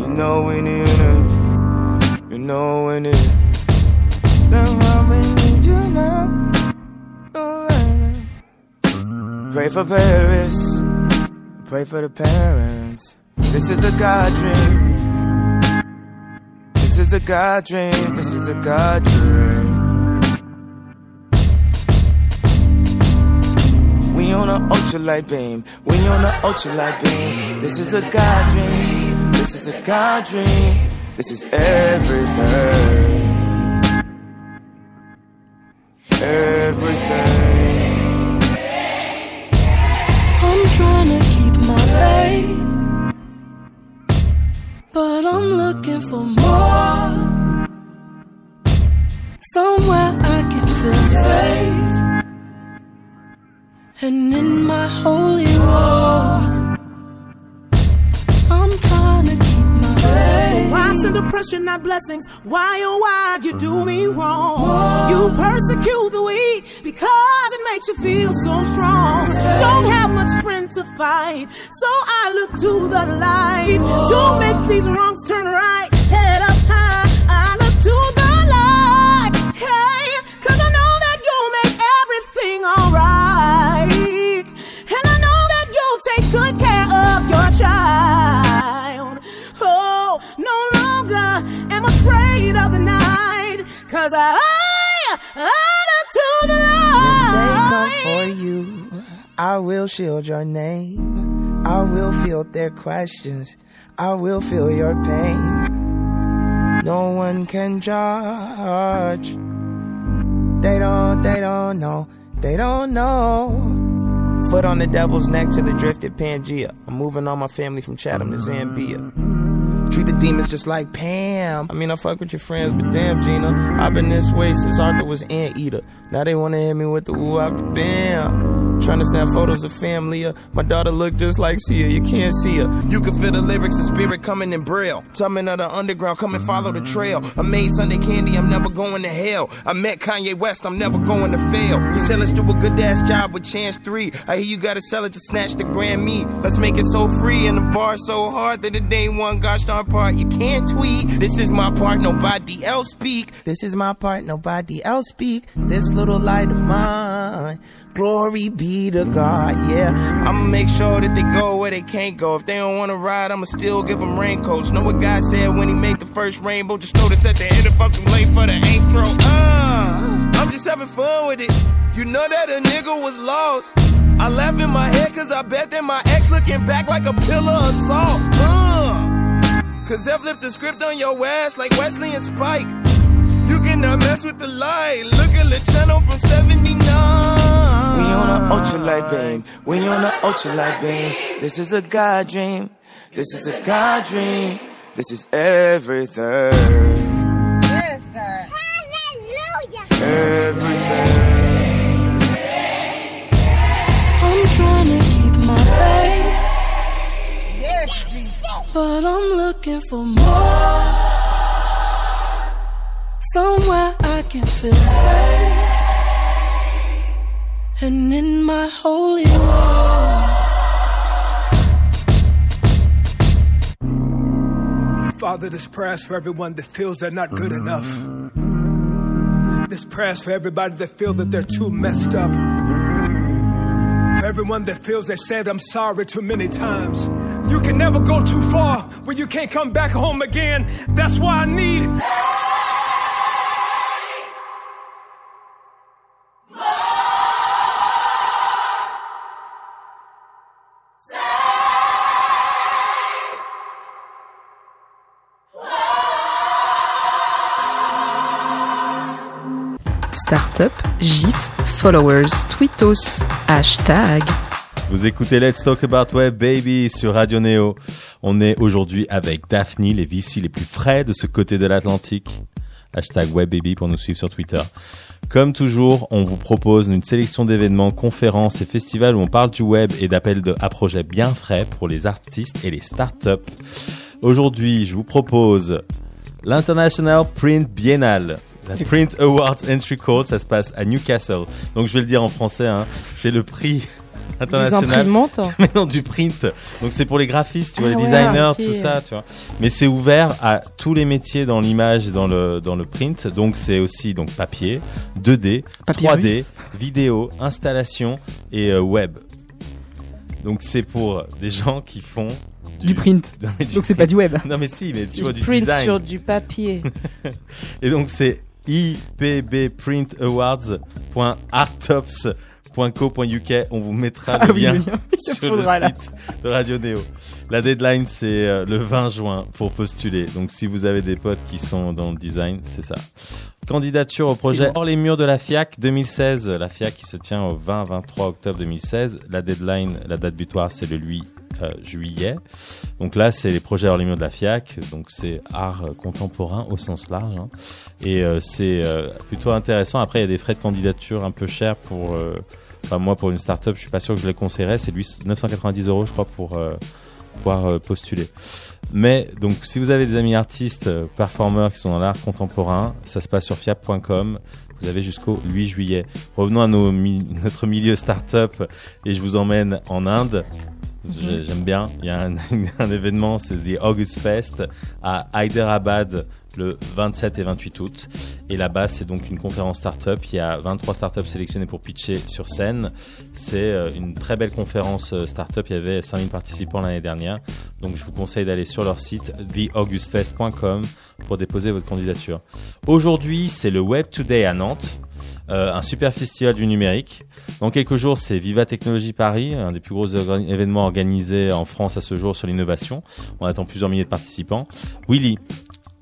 You know we need it. You know we need it. Pray for Paris. Pray for the parents. This is a God dream. This is a God dream. This is a God dream. We on a ultralight beam. We on a ultralight beam. This is a God dream. This is a God dream. This is everything. Everything. Blessings? Why, oh, why'd you do me mm-hmm. wrong? You persecute the weak because it makes you feel so strong. Don't have much strength to fight, so I look to the light to make these wrongs turn right. Head up high, Cause I honor to the When they come for you, I will shield your name. I will field their questions. I will feel your pain. No one can judge. They don't, they don't know. They don't know. Foot on the devil's neck to the drifted Pangea. I'm moving all my family from Chatham to Zambia. Treat the demons just like Pam. I mean, I fuck with your friends, but damn, Gina. I've been this way since Arthur was Anteater. Now they wanna hit me with the woo after bam. Trying to snap photos of family. uh, My daughter look just like Sia. You can't see her. You can feel the lyrics and spirit coming in braille. Tumbling of the underground, come and follow the trail. I made Sunday candy, I'm never going to hell. I met Kanye West, I'm never going to fail. He said, let's do a good ass job with Chance 3. I hear you gotta sell it to snatch the Grammy. Let's make it so free and the bar so hard that it ain't one gosh darn part. You can't tweet. This is my part, nobody else speak. This is my part, nobody else speak. This little light of mine. Glory be to God, yeah. I'ma make sure that they go where they can't go. If they don't wanna ride, I'ma still give them raincoats. Know what God said when he made the first rainbow? Just notice at the end I'm too late for the intro. Uh, I'm just having fun with it. You know that a nigga was lost. I laugh in my head cause I bet that my ex looking back like a pillar of salt. Uh, cause they flipped the script on your ass like Wesley and Spike. You cannot mess with the light. Look at the channel from 79. On a ultralight beam. We on a ultralight beam. This is a God dream. This is a God dream. This is everything. Hallelujah. Everything. I'm trying to keep my faith, but I'm looking for more. Somewhere I can feel safe. And in my holy war. Father, this prayer's for everyone that feels they're not good enough. This prayer's for everybody that feels that they're too messed up. For everyone that feels they said I'm sorry too many times. You can never go too far when you can't come back home again. That's why I need. Startup, GIF, followers, tweetos, hashtag. Vous écoutez Let's Talk About Web Baby sur Radio Neo. On est aujourd'hui avec Daphne, les VC les plus frais de ce côté de l'Atlantique. Hashtag WebBaby pour nous suivre sur Twitter. Comme toujours, on vous propose une sélection d'événements, conférences et festivals où on parle du web et d'appels à projets bien frais pour les artistes et les startups. Aujourd'hui, je vous propose l'International Print Biennale. La Print Awards Entry Call, ça se passe à Newcastle. Donc je vais le dire en français, hein, c'est le prix international (laughs) mais non du print donc c'est pour les graphistes tu vois Ah les ouais, designers tout ça tu vois mais c'est ouvert à tous les métiers dans l'image et dans le dans le print donc c'est aussi donc papier 2D Papyrus. 3D vidéo installation et euh, web donc c'est pour des gens qui font Du print. (laughs) Non, mais du Donc c'est pas du web. non mais si mais tu Du vois du print design sur du papier. (laughs) et donc c'est ipbprintawards.artops.co.uk. On vous mettra le Ah oui, lien le lien. (laughs) Sur le là. site de Radio Néo. La deadline c'est euh, le 20 juin pour postuler. Donc si vous avez des potes qui sont dans le design, c'est ça. Candidature au projet Hors les murs de la FIAC 2016. La FIAC qui se tient au 20-23 octobre 2016. La deadline, la date butoir c'est le 8 euh, juillet. Donc là, c'est les projets hors murs de la FIAC. Donc c'est art euh, contemporain au sens large. hein. Et euh, c'est euh, plutôt intéressant. Après, il y a des frais de candidature un peu chers pour. euh, Enfin, moi, pour une start-up, je suis pas sûr que je les conseillerais. C'est lui 990 euros, je crois, pour euh, pouvoir euh, postuler. Mais donc, si vous avez des amis artistes, euh, performeurs qui sont dans l'art contemporain, ça se passe sur fiap.com. Vous avez jusqu'au 8 juillet. Revenons à (laughs) notre milieu start-up et je vous emmène en Inde. J'ai- J'aime bien. Il y a un, (laughs) un événement, c'est The August Fest à Hyderabad le 27 et 28 août. Et là-bas, c'est donc une conférence startup. Il y a 23 startups sélectionnées pour pitcher sur scène. C'est euh, une très belle conférence euh, startup. Il y avait 5000 participants l'année dernière. Donc je vous conseille d'aller sur leur site theaugustfest.com pour déposer votre candidature. Aujourd'hui, c'est le Web Today à Nantes. Euh, un super festival du numérique. Dans quelques jours, c'est Viva Technologie Paris, un des plus gros événements organisés en France à ce jour sur l'innovation. On attend plusieurs milliers de participants. Willy,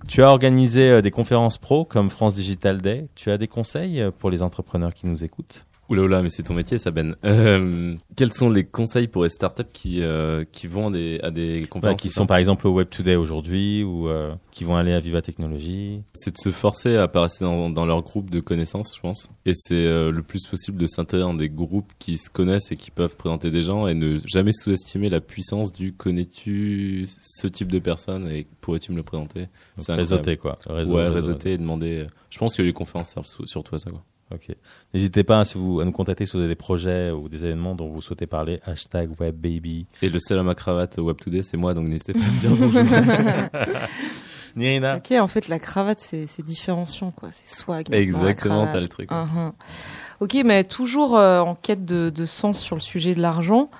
tu as organisé euh, des conférences pro comme France Digital Day. Tu as des conseils euh, pour les entrepreneurs qui nous écoutent? Oula oula, mais c'est ton métier, ça Ben. Euh, quels sont les conseils pour les startups qui euh, qui vont à des à des Voilà, conférences Qui c'est sont par exemple au Web Today aujourd'hui ou euh, qui vont aller à Viva Technologie C'est de se forcer à passer dans, dans leur groupe de connaissances, je pense. Et c'est le plus possible de s'intégrer dans des groupes qui se connaissent et qui peuvent présenter des gens et ne jamais sous-estimer la puissance du connais-tu ce type de personne et pourrais-tu me le présenter? C'est réseauter quoi. Réseau- ouais, réseau- réseauter et demander. Je pense que les conférences servent surtout à ça. Quoi. Ok. N'hésitez pas hein, si vous, à nous contacter si vous avez des projets ou des événements dont vous souhaitez parler. Hashtag WebBaby. Et le seul à ma cravate Web Today, c'est moi, donc n'hésitez pas à me dire bonjour. (laughs) Nirina Ok, en fait, la cravate, c'est c'est différenciant, quoi. C'est swag. Exactement, t'as le truc. Mhm. Ok, mais toujours euh, en quête de, de sens sur le sujet de l'argent.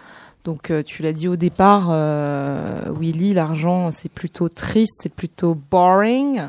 Donc, euh, tu l'as dit au départ, euh, Willy, l'argent, c'est plutôt triste, c'est plutôt boring.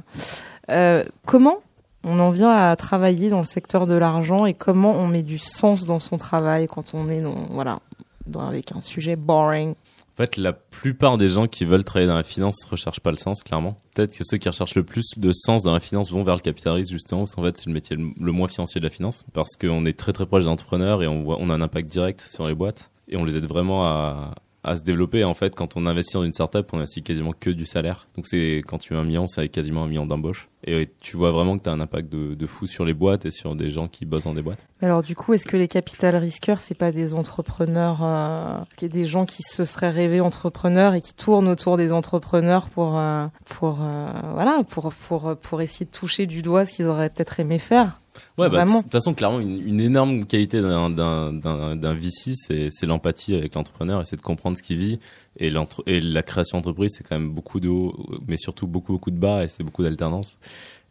Euh, comment on en vient à travailler dans le secteur de l'argent et comment on met du sens dans son travail quand on est dans, voilà, dans, avec un sujet boring En fait, la plupart des gens qui veulent travailler dans la finance recherchent pas le sens, clairement. Peut-être que ceux qui recherchent le plus de sens dans la finance vont vers le capitalisme, justement, parce qu'en fait, c'est le métier le moins financier de la finance. Parce qu'on est très très proche des entrepreneurs et on a un impact direct sur les boîtes. Et on les aide vraiment à, à se développer. En fait, quand on investit dans une startup, on investit quasiment que du salaire. Donc c'est, quand tu as un million, c'est quasiment un million d'embauches. Et tu vois vraiment que tu as un impact de, de fou sur les boîtes et sur des gens qui bossent dans des boîtes. Alors du coup, est-ce que les capital risqueurs, c'est pas des entrepreneurs, euh, des gens qui se seraient rêvés entrepreneurs et qui tournent autour des entrepreneurs pour, euh, pour, euh, voilà, pour, pour, pour essayer de toucher du doigt ce qu'ils auraient peut-être aimé faire? Ouais, bah, de toute façon, clairement, une, une énorme qualité d'un, d'un, VC, c'est, c'est l'empathie avec l'entrepreneur et c'est de comprendre ce qu'il vit. Et, l'entre- et la création d'entreprise, c'est quand même beaucoup de haut, mais surtout beaucoup, beaucoup de bas et c'est beaucoup d'alternance.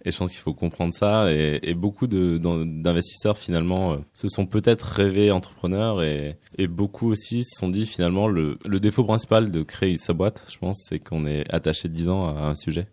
Et je pense qu'il faut comprendre ça. Et, et beaucoup d'investisseurs, finalement, euh, se sont peut-être rêvés entrepreneurs et, et beaucoup aussi se sont dit, finalement, le, le défaut principal de créer sa boîte, je pense, c'est qu'on est attaché 10 ans à un sujet.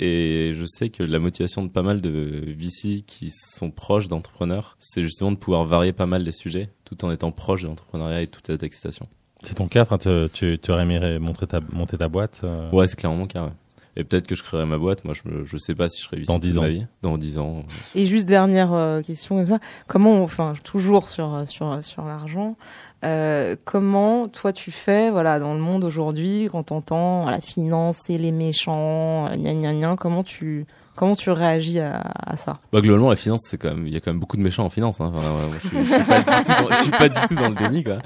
Et je sais que la motivation de pas mal de VC qui sont proches d'entrepreneurs, c'est justement de pouvoir varier pas mal les sujets tout en étant proche de l'entrepreneuriat et toute cette excitation. C'est ton cas, enfin, tu, tu aurais aimé montrer ta, monter ta boîte euh, Ouais, c'est clairement mon cas, ouais. Et peut-être que je créerai ma boîte. Moi, je, me, je sais pas si je serai Dans toute 10 ans. ma vie. Dans 10 ans. Et juste dernière euh, question comme ça, comment, on- enfin toujours sur euh, sur sur l'argent, euh, comment toi tu fais, voilà, dans le monde aujourd'hui, quand t'entends la finance et les méchants, euh, gna gna gna, comment tu comment tu réagis à, à ça? Bah, globalement, la finance, c'est quand même, il y a quand même beaucoup de méchants en finance, hein. Enfin, je, suis, je suis pas du tout dans, je suis pas du tout dans le déni, quoi.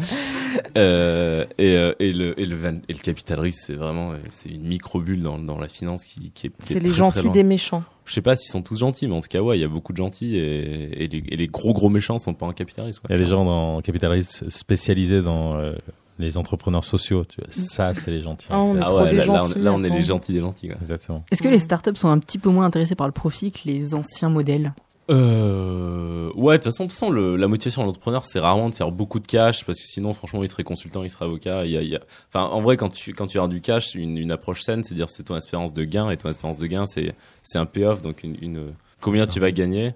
Euh, et, et le, et le, van- et le capital risque, c'est vraiment, c'est une micro-bulle dans, dans la finance qui, qui est, qui est C'est les gentils des méchants. Je sais pas s'ils sont tous gentils, mais en tout cas, ouais, il y a beaucoup de gentils et, et, les, et les gros gros méchants sont pas en capitaliste. Il y a des gens dans Capital Risque spécialisés dans euh, les entrepreneurs sociaux. Tu vois. Ça, c'est les gentils. Ah, on est Ah trop ouais, des là, là, on- gentils. là, on est les gentils des gentils. Quoi. Exactement. Est-ce que les startups sont un petit peu moins intéressés par le profit que les anciens modèles? Euh, ouais, de toute façon, de toute façon, le- la motivation de l'entrepreneur, c'est rarement de faire beaucoup de cash, parce que sinon, franchement, il serait consultant, il serait avocat. Il y a, il y a... Enfin, en vrai, quand tu quand tu as du cash, une, une approche saine, c'est dire c'est ton espérance de gain, et ton espérance de gain, c'est c'est un payoff, donc une, une combien tu vas gagner?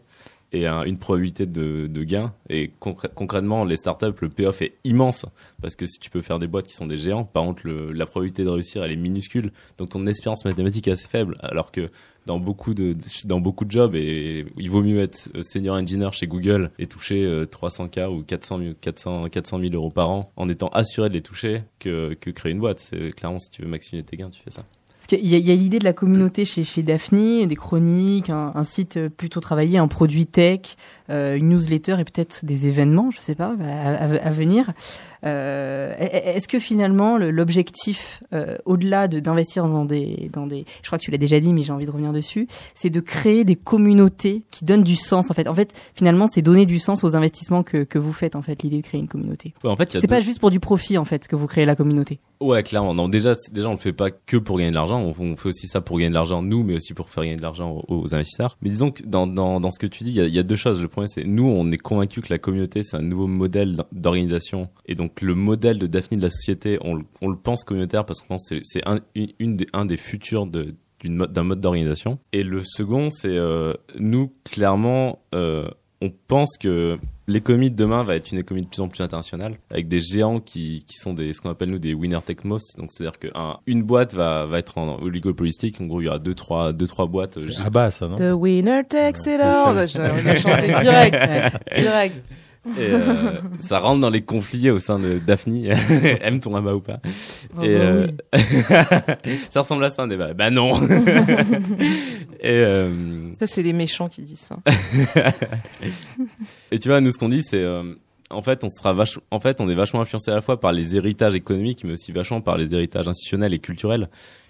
Et un- une probabilité de, de gain. Et concrè- concrètement, les startups, le payoff est immense parce que si tu peux faire des boîtes qui sont des géants, par contre, le, la probabilité de réussir, elle est minuscule. Donc ton espérance mathématique est assez faible. Alors que dans beaucoup de dans beaucoup de jobs, il vaut mieux être senior engineer chez Google et toucher euh, 300K ou 400 000, 400, 400 000 euros par an en étant assuré de les toucher que, que créer une boîte. C'est clairement si tu veux maximiser tes gains, tu fais ça. Parce y a, il y a l'idée de la communauté chez, chez Daphne, des chroniques, un, site plutôt travaillé, un produit tech, une newsletter et peut-être des événements, je sais pas, à, à- à venir. Euh, Est-ce que finalement le- l'objectif, euh, au-delà de- d'investir dans des, dans des, je crois que tu l'as déjà dit, mais j'ai envie de revenir dessus, c'est de créer des communautés qui donnent du sens. En fait, en fait, finalement, c'est donner du sens aux investissements que, que vous faites. En fait, l'idée de créer une communauté. Ouais, en fait, C'est pas juste pour du profit en fait que vous créez la communauté. Ouais, clairement. Non, déjà, déjà, on le fait pas que pour gagner de l'argent. On, on fait aussi ça pour gagner de l'argent, nous, mais aussi pour faire gagner de l'argent aux, aux investisseurs. Mais disons que dans, dans, dans ce que tu dis, il y y a deux choses. Le premier, c'est nous, on est convaincu que la communauté, c'est un nouveau modèle d'or- d'organisation. Et donc, le modèle de Daphne de la société, on, le- on le pense communautaire parce qu'on pense que c'est- un, une, des, un des futurs de d'un mode d'organisation. Et le second, c'est euh, nous, clairement, euh, on pense que l'économie de demain va être une économie de plus en plus internationale, avec des géants qui, qui sont des, ce qu'on appelle nous des winner take most. Donc, c'est-à-dire qu'une boîte va, va être en oligopolistique. En gros, il y aura deux, trois, deux, trois boîtes. Ah bah ça non? The winner takes it all. Envie de chanter direct. (laughs) direct. Et euh, (laughs) ça rentre dans les conflits au sein de Daphne. (laughs) Aime ton amas ou pas Oh Et bah euh, (laughs) ça ressemble à ça un débat. Bah non. et, euh, Ça, c'est les méchants qui disent ça. et tu vois, nous, ce qu'on dit, c'est euh, en fait, on sera vach... en fait, on est vachement influencé à la fois par les héritages économiques, mais aussi vachement par les héritages institutionnels et culturels.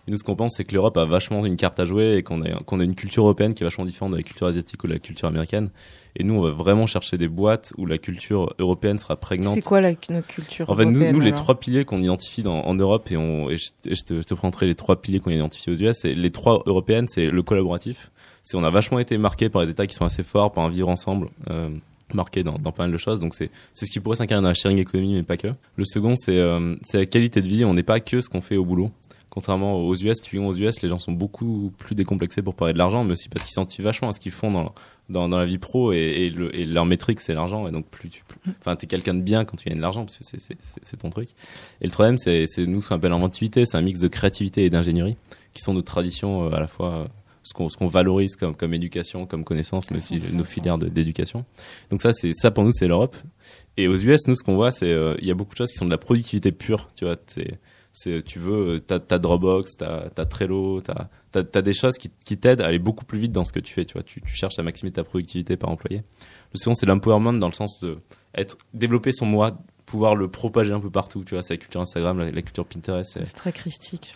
Et nous, ce qu'on pense, c'est que l'Europe a vachement une carte à jouer et qu'on a, qu'on a une culture européenne qui est vachement différente de la culture asiatique ou de la culture américaine. Et nous, on va vraiment chercher des boîtes où la culture européenne sera prégnante. C'est quoi la, notre culture En fait, nous, nous les trois piliers qu'on identifie dans, en Europe, et, on, et je, et je te, je te présenterai les trois piliers qu'on identifie aux US, et les trois européennes, c'est le collaboratif. C'est on a vachement été marqué par les États qui sont assez forts, par un vivre ensemble. Euh, marqué dans, dans pas mal de choses donc c'est c'est ce qui pourrait s'incarner dans la sharing economy mais pas que le second c'est euh, c'est la qualité de vie on n'est pas que ce qu'on fait au boulot contrairement aux US typiquement aux US les gens sont beaucoup plus décomplexés pour parler de l'argent mais aussi parce qu'ils s'identifient vachement à ce qu'ils font dans dans, dans la vie pro et, et, le, et leur métrique c'est l'argent. Et donc plus tu plus, enfin t'es quelqu'un de bien quand tu gagnes de l'argent parce que c'est ton truc. Et le troisième c'est nous ce qu'on appelle l'inventivité c'est un mix de créativité et d'ingénierie qui sont nos traditions euh, à la fois euh, ce qu'on qu'on valorise comme comme éducation comme connaissance mais aussi nos filières d'éducation. Donc ça c'est ça pour nous c'est l'Europe. Et aux US nous ce qu'on voit c'est euh, il y a beaucoup de choses qui sont de la productivité pure tu vois c'est tu veux euh, t'as t'as Dropbox t'as t'as Trello t'as t'as des choses qui t'aident à aller beaucoup plus vite dans ce que tu fais tu vois. Tu tu cherches à maximiser ta productivité par employé. Le second c'est l'empowerment dans le sens de être développer son moi pouvoir le propager un peu partout tu vois. C'est la culture Instagram la, la culture Pinterest C'est très christique.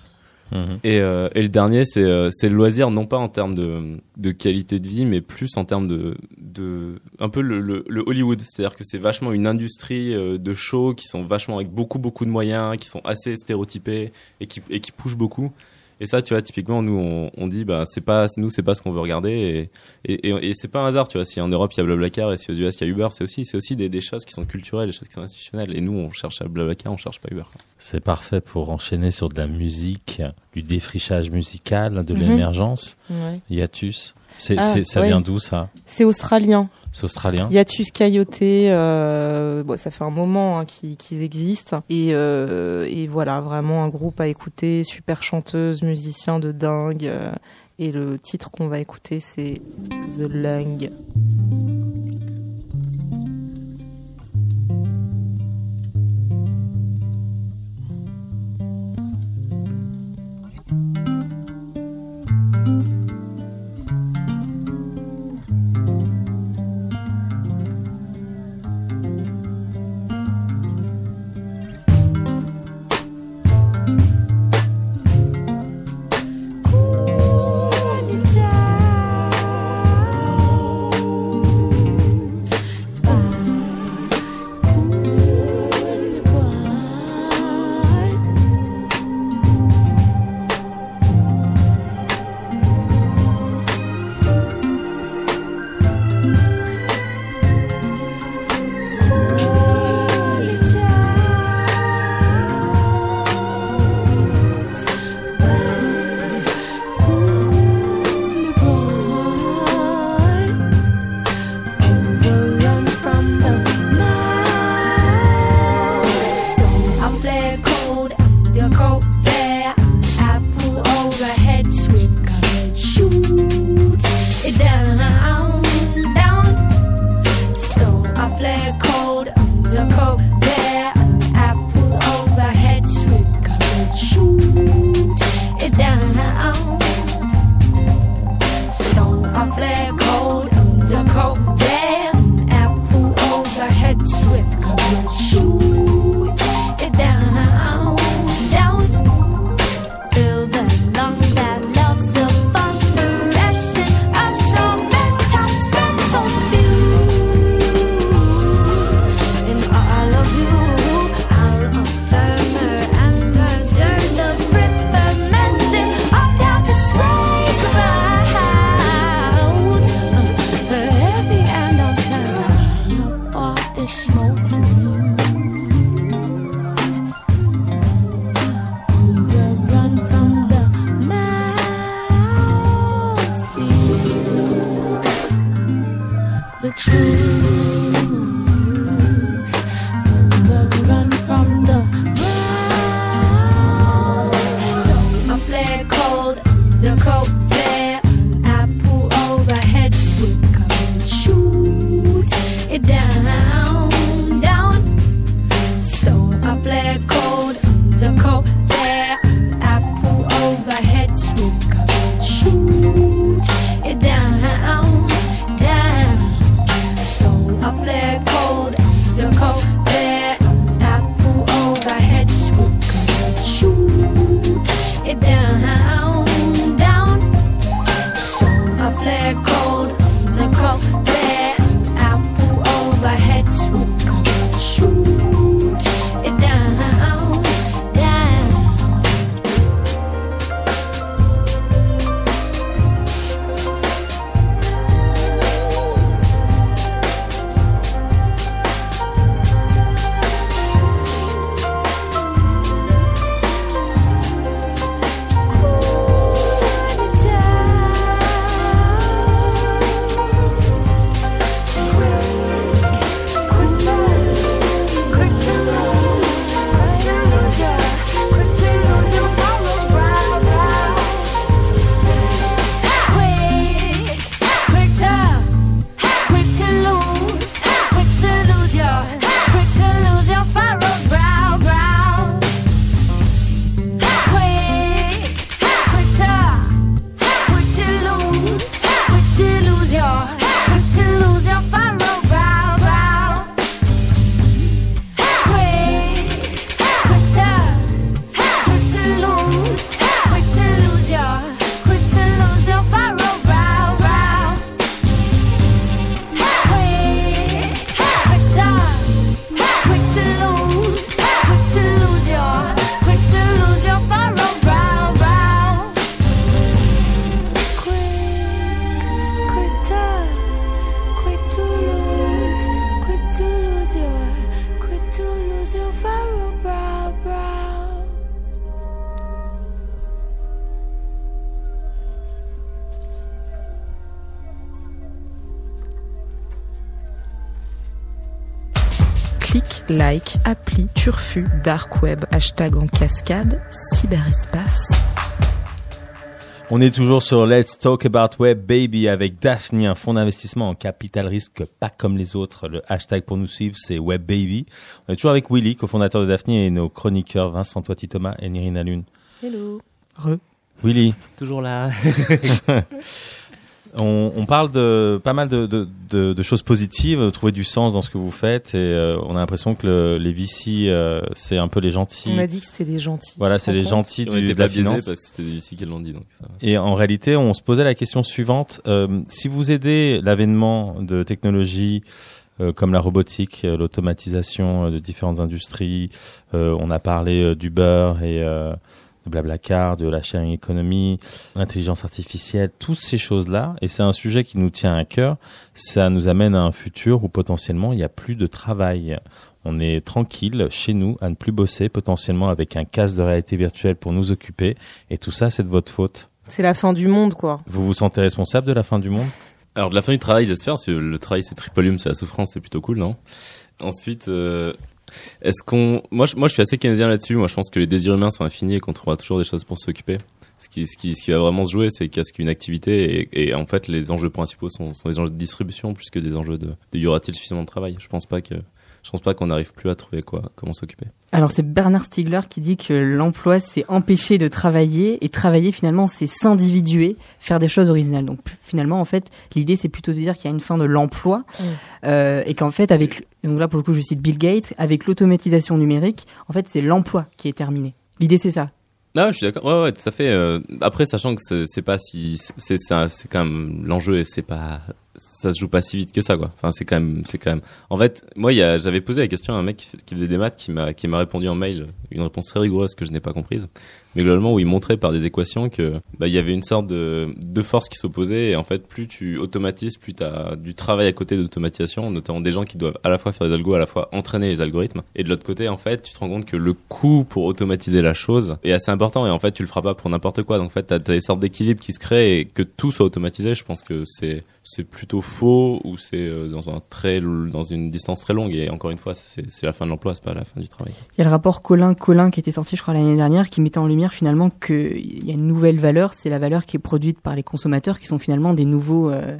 Mhm. et, euh, et le dernier, c'est euh, c'est le loisir, non pas en termes de, de qualité de vie, mais plus en termes de, de un peu le, le, le Hollywood. C'est-à-dire que c'est vachement une industrie euh, de shows qui sont vachement avec beaucoup beaucoup de moyens, qui sont assez stéréotypés et qui et qui poussent beaucoup. Et ça, tu vois, typiquement, nous, on, on dit, bah, c'est pas, nous, c'est pas ce qu'on veut regarder. Et, et, et, et c'est pas un hasard, tu vois. Si en Europe, il y a Blablacar et si aux US, il y a Uber, c'est aussi, c'est aussi des, des choses qui sont culturelles, des choses qui sont institutionnelles. Et nous, on cherche à Blablacar, on cherche pas Uber. C'est parfait pour enchaîner sur de la musique, du défrichage musical, de Mhm. l'émergence. Ouais. Hiatus. C'est, Ah, c'est- ça ouais. vient d'où ça? C'est australien. C'est australien Hiatus Coyote, euh, bon, ça fait un moment hein, qu'ils qu'ils existent. Et, euh, et voilà, vraiment un groupe à écouter, super chanteuse, musicien de dingue. et le titre qu'on va écouter, c'est The Lung. Like, appli, turfu, dark web, hashtag en cascade, cyberespace. On est toujours sur Let's Talk About Web Baby avec Daphne, un fonds d'investissement en capital risque pas comme les autres. Le hashtag pour nous suivre, c'est Web Baby. On est toujours avec Willy, cofondateur de Daphne, et nos chroniqueurs Vincent Toiti Thomas et Nirina Lune. Hello. Re. Willy, Toujours là. (laughs) on, on parle de pas mal de, de, de, de choses positives, de trouver du sens dans ce que vous faites, et euh, on a l'impression que le- les VC, euh, c'est un peu les gentils. On a dit que c'était des gentils. Voilà, c'est les gentils On du, était de la pas biaisés finance. parce que c'était ici qu'elles l'ont dit, donc ça va. Et en réalité, on se posait la question suivante euh, si vous aidez l'avènement de technologies euh, comme la robotique, euh, l'automatisation euh, de différentes industries, euh, on a parlé euh, d'Uber et euh, de Blablacar, de la sharing economy, l'intelligence artificielle, toutes ces choses-là, et c'est un sujet qui nous tient à cœur. Ça nous amène à un futur où potentiellement il n'y a plus de travail. On est tranquille chez nous à ne plus bosser, potentiellement avec un casque de réalité virtuelle pour nous occuper, et tout ça, c'est de votre faute. C'est la fin du monde, quoi. Vous vous sentez responsable de la fin du monde? Alors de la fin du travail, j'espère, parce que le travail c'est tripolium, c'est la souffrance, c'est plutôt cool, non? Ensuite, euh, est-ce qu'on, moi, je- moi, je suis assez keynésien là-dessus. Moi, je pense que les désirs humains sont infinis et qu'on trouvera toujours des choses pour s'occuper. Ce qui, ce qui, ce qui va vraiment se jouer, c'est qu'est-ce qu'une activité et, et en fait, les enjeux principaux sont, sont des enjeux de distribution plus que des enjeux de, de y aura-t-il suffisamment de travail? Je pense pas que, je pense pas qu'on n'arrive plus à trouver quoi, comment s'occuper. Alors c'est Bernard Stiegler qui dit que l'emploi c'est empêcher de travailler et travailler finalement c'est s'individuer, faire des choses originales. Donc finalement en fait l'idée c'est plutôt de dire qu'il y a une fin de l'emploi Mm. euh, et qu'en fait avec donc là pour le coup je cite Bill Gates avec l'automatisation numérique en fait c'est l'emploi qui est terminé. L'idée c'est ça. Non, je suis d'accord. Ouais, ouais, tout à fait. Euh, après, sachant que c'est pas si, c'est, c'est quand même l'enjeu et c'est pas, ça se joue pas si vite que ça, quoi. Enfin, c'est quand même, c'est quand même. En fait, moi, j'avais posé la question à un mec qui faisait des maths, qui m'a, qui m'a répondu en mail une réponse très rigoureuse que je n'ai pas comprise, mais globalement où il montrait par des équations que, bah, il y avait une sorte de deux forces qui s'opposaient et en fait, plus tu automatises, plus t'as du travail à côté d'automatisation, notamment des gens qui doivent à la fois faire des algos, à la fois entraîner les algorithmes. Et de l'autre côté, en fait, tu te rends compte que le coût pour automatiser la chose est assez important et en fait, tu le feras pas pour n'importe quoi. Donc en fait, t'as, t'as des sortes d'équilibres qui se créent et que tout soit automatisé, je pense que c'est c'est plutôt faux ou c'est euh, dans un très dans une distance très longue et encore une fois, c'est la fin de l'emploi, c'est pas la fin du travail. Il y a le rapport Colin Colin qui était sorti je crois l'année dernière qui mettait en lumière finalement qu'il y a une nouvelle valeur, c'est la valeur qui est produite par les consommateurs qui sont finalement des nouveaux euh,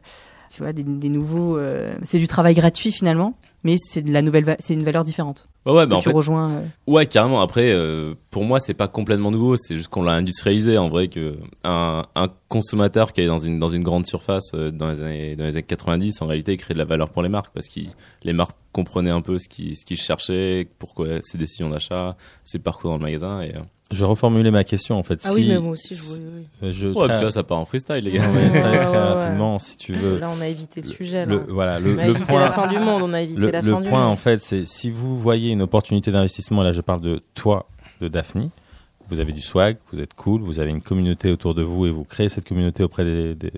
tu vois des, des nouveaux euh, c'est du travail gratuit finalement mais c'est de la nouvelle c'est une valeur différente. Ouais, bah en tu fait, rejoins euh, Ouais, carrément. Après, euh, pour moi, c'est pas complètement nouveau. C'est juste qu'on l'a industrialisé. En vrai, que un, un consommateur qui est dans une dans une grande surface euh, dans les années dans les années 90, en réalité, il crée de la valeur pour les marques parce que les marques comprenaient un peu ce qu'ils ce qu'ils cherchaient, pourquoi ses décisions d'achat, ses parcours dans le magasin. Et Je vais reformuler ma question en fait. Ah si oui, mais moi aussi, je voulais. oui. je ouais, très- là, ça part en freestyle, les gars. Ouais, très, Ouais, très rapidement, si tu veux. Là, on a évité le sujet. Le, là. voilà, le, on a le évité point, la fin du monde. On a évité le, la le fin du point monde. en fait, c'est si vous voyez une opportunité d'investissement, là je parle de toi, de Daphne, vous avez du swag, vous êtes cool, vous avez une communauté autour de vous et vous créez cette communauté auprès des- des-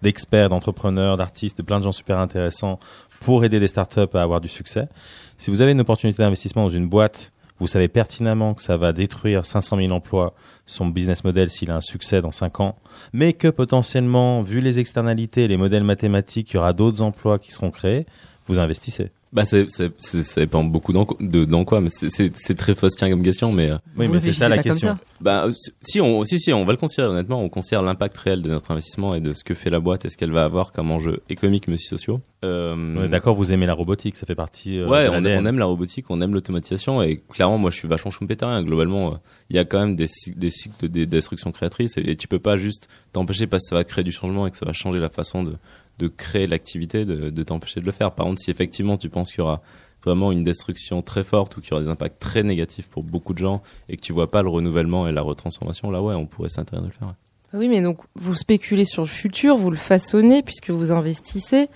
d'experts, d'entrepreneurs, d'artistes, de plein de gens super intéressants pour aider des startups à avoir du succès. Si vous avez une opportunité d'investissement dans une boîte, vous savez pertinemment que ça va détruire 500 000 emplois, son business model s'il a un succès dans 5 ans, mais que potentiellement, vu les externalités, les modèles mathématiques, il y aura d'autres emplois qui seront créés, vous investissez. Bah, c'est c'est c'est ça dépend beaucoup dans, quoi- de, dans quoi, mais c'est c'est c'est très faustien comme question, mais euh, Oui, Vous mais c'est ça la question. ça? Bah, si on, si, si, on va le considérer honnêtement, on considère l'impact réel de notre investissement et de ce que fait la boîte et ce qu'elle va avoir comme enjeux économiques mais aussi sociaux. Euh, D'accord, vous aimez la robotique, ça fait partie. euh, Ouais, de on, aime la robotique, on aime l'automatisation et clairement, moi, je suis vachement schumpeterien. Globalement, euh, il y a quand même des, cycles- des cycles de de destruction créatrice et, et tu peux pas juste t'empêcher parce que ça va créer du changement et que ça va changer la façon de, de créer l'activité, de, de t'empêcher de le faire. Par contre, si effectivement tu penses qu'il y aura vraiment une destruction très forte ou qu'il y aura des impacts très négatifs pour beaucoup de gens et que tu vois pas le renouvellement et la retransformation, là, ouais, on pourrait s'intéresser de le faire. ouais. Ah Oui, mais donc vous spéculez sur le futur, vous le façonnez puisque vous investissez.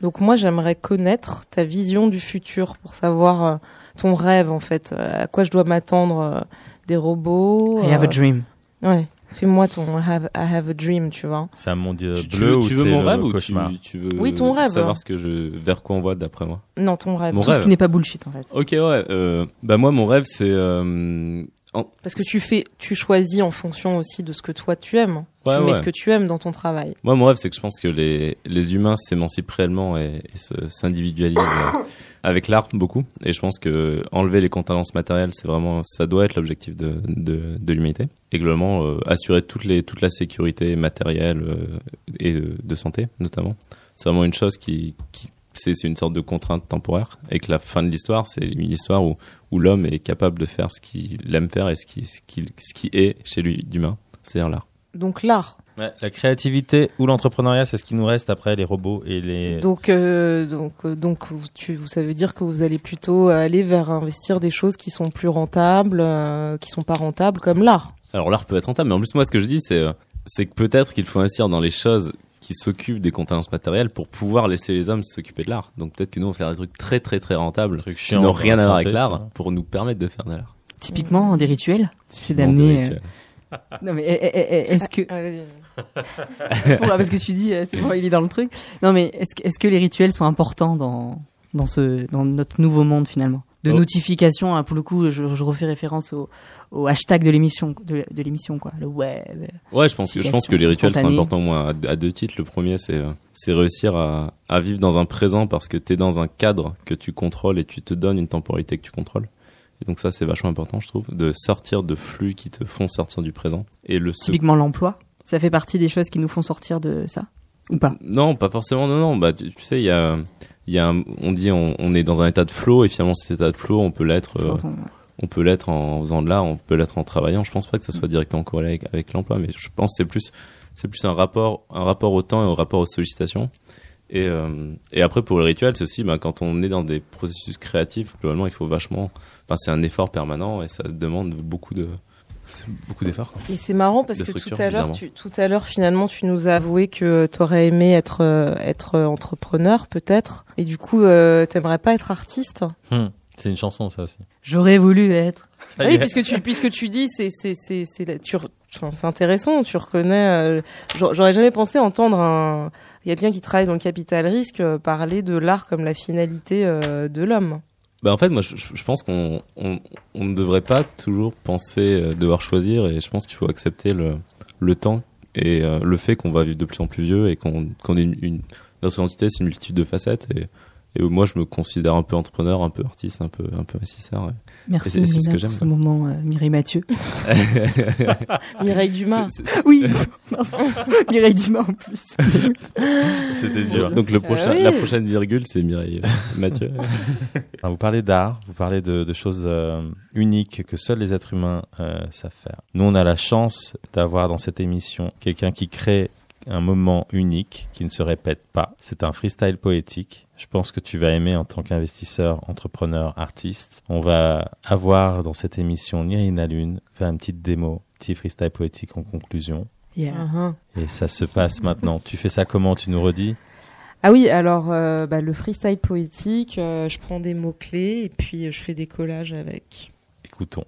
Donc moi, j'aimerais connaître ta vision du futur pour savoir euh, ton rêve en fait, euh, à quoi je dois m'attendre, euh, des robots. I have a dream. Ouais, fais-moi ton I have, I have a dream, tu vois. C'est un monde euh, Tu, tu bleu veux, ou tu veux mon rêve ou tu, veux Oui, ton rêve. savoir ce que je, vers quoi on va d'après moi? Non, ton rêve. Mon Tout rêve. ce qui n'est pas bullshit en fait. Ok, ouais. Euh, bah moi, mon rêve, c'est. Euh, en- Parce que tu fais, tu choisis en fonction aussi de ce que toi tu aimes. Ouais, tu mets ouais. ce que tu aimes dans ton travail. Moi, mon rêve, c'est que je pense que les, les humains s'émancipent réellement et, et se- s'individualisent euh, avec l'art beaucoup. Et je pense que enlever les contenances matérielles, c'est vraiment, ça doit être l'objectif de, l'humanité. Et globalement, euh, assurer toute la sécurité matérielle euh, et de, de santé, notamment. C'est vraiment une chose qui, c'est, une sorte de contrainte temporaire. Et que la fin de l'histoire, c'est une histoire où, l'homme est capable de faire ce qu'il aime faire et ce qui, ce qui, ce qui est chez lui d'humain, c'est-à-dire l'art. Donc l'art. Ouais, la créativité ou l'entrepreneuriat, c'est ce qui nous reste après les robots et les. Donc, euh, donc, euh, donc, vous- tu, vous- ça veut dire que vous allez plutôt aller vers investir des choses qui sont plus rentables, euh, qui sont pas rentables, comme l'art. Alors l'art peut être rentable, mais en plus moi ce que je dis c'est euh, c'est que peut-être qu'il faut investir dans les choses qui s'occupent des contenances matérielles pour pouvoir laisser les hommes s'occuper de l'art. Donc peut-être que nous on va faire des trucs très très très rentables qui chiants n'ont rien à voir avec l'art pour nous permettre de faire de l'art. Typiquement, des rituels, c'est d'amener. Non mais eh, eh, eh, est-ce que Ah, vas-y. Bon, (laughs) parce que tu dis euh, c'est bon, il est dans le truc. Non mais est-ce que est-ce que les rituels sont importants dans dans ce dans notre nouveau monde finalement? De Oh. notification hein, pour le coup je, je refais référence au, au hashtag de l'émission de, de l'émission quoi le web Ouais, je pense que je pense que les rituels sont importants moi à, à deux titres. Le premier c'est euh, c'est réussir à à vivre dans un présent parce que tu es dans un cadre que tu contrôles et tu te donnes une temporalité que tu contrôles. Et donc ça c'est vachement important je trouve de sortir de flux qui te font sortir du présent. Et le typiquement l'emploi ça fait partie des choses qui nous font sortir de ça ou pas? Non, pas forcément. Non, non. Bah, tu, tu sais, il y a, il y a, un- on dit, on, on est dans un état de flow et finalement cet état de flow, on peut l'être, euh, on- on peut l'être en faisant de l'art, on peut l'être en travaillant. Je pense pas que ça soit directement corrélé avec, avec l'emploi, mais je pense que c'est plus, c'est plus un rapport, un rapport au temps et au rapport aux sollicitations. Et, euh, et après pour le rituel, c'est aussi, bah, quand on est dans des processus créatifs, globalement, il faut vachement, enfin, c'est un effort permanent et ça demande beaucoup de, c'est beaucoup d'efforts. quoi. Et c'est marrant parce que tout à l'heure, tu, tout à l'heure, finalement, tu nous as avoué que t'aurais aimé être euh, être euh, entrepreneur, peut-être. Et du coup, euh, t'aimerais pas être artiste Hmm, C'est une chanson, ça aussi. j'aurais voulu être y Oui, puisque tu puisque tu dis, c'est c'est c'est c'est la- tu re- enfin, c'est intéressant. Tu reconnais. euh, j'aurais jamais pensé entendre un il y a quelqu'un qui travaille dans le capital risque euh, parler de l'art comme la finalité euh, de l'homme. Bah en fait, moi, je, pense qu'on on, on ne devrait pas toujours penser euh, devoir choisir, et je pense qu'il faut accepter le, temps et le fait qu'on va vivre de plus en plus vieux et qu'on qu'on est une, notre identité, c'est une multitude de facettes. Et, et moi, je me considère un peu entrepreneur, un peu artiste, un peu un peu investisseur. merci Et c'est- ce que j'aime, ce quoi. moment euh, Mireille Mathieu (laughs) Mireille Dumas. C'est- c'est- oui. (laughs) Mireille Dumas en plus (laughs) C'était dur. Donc le prochain, Ah oui. la prochaine virgule, c'est Mireille euh, Mathieu. Alors, vous parlez d'art, vous parlez de, de choses euh, uniques que seuls les êtres humains euh, savent faire. Nous, on a la chance d'avoir dans cette émission quelqu'un qui crée un moment unique qui ne se répète pas. C'est un freestyle poétique. Je pense que tu vas aimer en tant qu'investisseur, entrepreneur, artiste. On va avoir dans cette émission Nirina Lune faire une petite démo, petit freestyle poétique en conclusion. Yeah. Uh-huh. Et ça se passe maintenant. Tu fais ça comment? Tu nous redis? Ah oui, alors euh, bah, le freestyle poétique, euh, je prends des mots clés et puis euh, je fais des collages avec. Écoutons.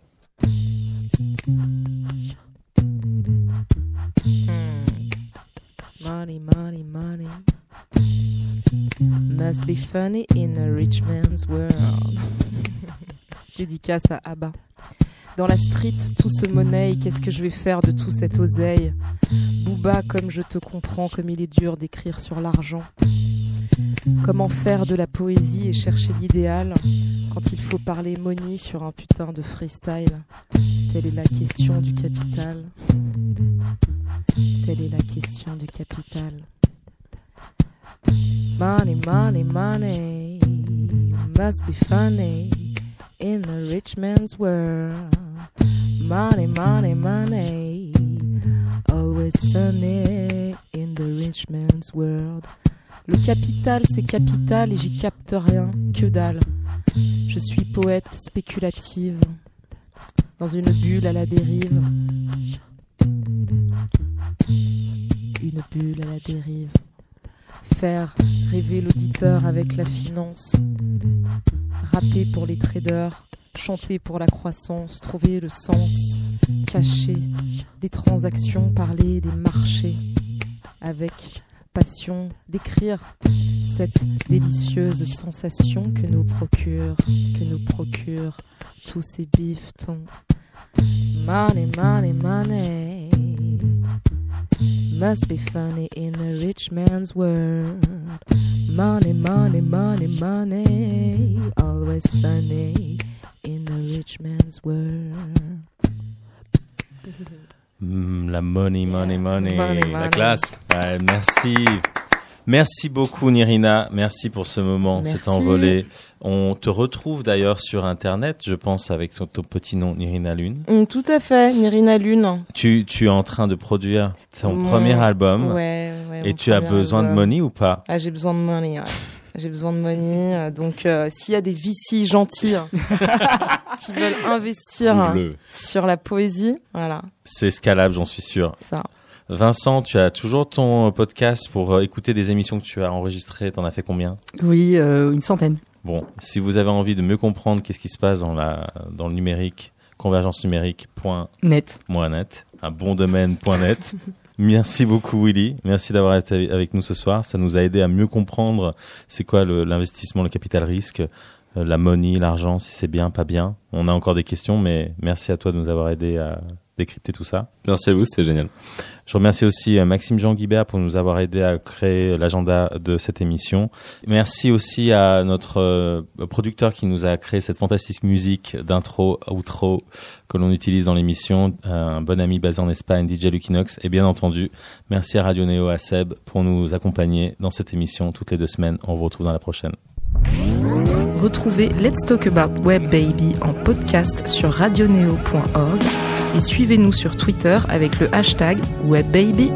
Money, money, money. Must be funny in a rich man's world. (laughs) Dédicace à Abba. Dans la street, tout se monnaie. Qu'est-ce que je vais faire de tout cette oseille? Booba, comme je te comprends, comme il est dur d'écrire sur l'argent. Comment faire de la poésie et chercher l'idéal? Quand il faut parler money sur un putain de freestyle Telle est la question du capital. Telle est la question du capital. Money, money, money must be funny in a rich man's world. Money, money, money, always sunny in the rich man's world. Le capital, c'est capital et j'y capte rien, que dalle. Je suis poète spéculative, dans une bulle à la dérive. Une bulle à la dérive. Faire rêver l'auditeur avec la finance. Rapper pour les traders. Chanter pour la croissance. Trouver le sens caché des transactions. Parler des marchés. Avec passion. Décrire cette délicieuse sensation que nous procure, que nous procure tous ces bifetons. Money, money, money. Must be funny in a rich man's world. Money, money, money, money. Always sunny in a rich man's world. (laughs) Mm, la money, money, money. Money, La money. classe. Ouais, merci. Merci beaucoup Nirina, merci pour ce moment, cet envolé. On te retrouve d'ailleurs sur internet, je pense, avec ton, ton petit nom Nirina Lune. Hum, tout à fait, Nirina Lune. Tu, tu es en train de produire ton Mon- premier album Ouais, ouais, et tu as besoin de money ou pas? Ah, j'ai besoin de money. ouais. J'ai besoin de money. euh, Donc, euh, s'il y a des VC gentils (laughs) qui veulent investir hein, sur la poésie, voilà, C'est scalable, j'en suis sûr. ça. Vincent, tu as toujours ton podcast pour euh, écouter des émissions que tu as enregistrées. T'en as fait combien? Oui, euh, une centaine. Bon, si vous avez envie de mieux comprendre qu'est-ce qui se passe dans, la, dans le numérique, convergence numérique.net, Net. un bon domaine.net. Merci beaucoup Willy, merci d'avoir été avec nous ce soir. Ça nous a aidé à mieux comprendre c'est quoi l'investissement, le capital risque, euh, la money, l'argent, si c'est bien, pas bien. On a encore des questions, mais merci à toi de nous avoir aidé à décrypter tout ça. Merci à vous, c'était génial. Je remercie aussi euh, Maxime Jean Guibert pour nous avoir aidé à créer l'agenda de cette émission. Merci aussi à notre euh, producteur qui nous a créé cette fantastique musique d'intro, outro que l'on utilise dans l'émission, euh, un bon ami basé en Espagne, DJ Lucinox. Et bien entendu, merci à Radio Néo, à Seb pour nous accompagner dans cette émission toutes les deux semaines. On vous retrouve dans la prochaine. Retrouvez Let's Talk About Web Baby en podcast sur radioneo.org et suivez-nous sur Twitter avec le hashtag WebBaby.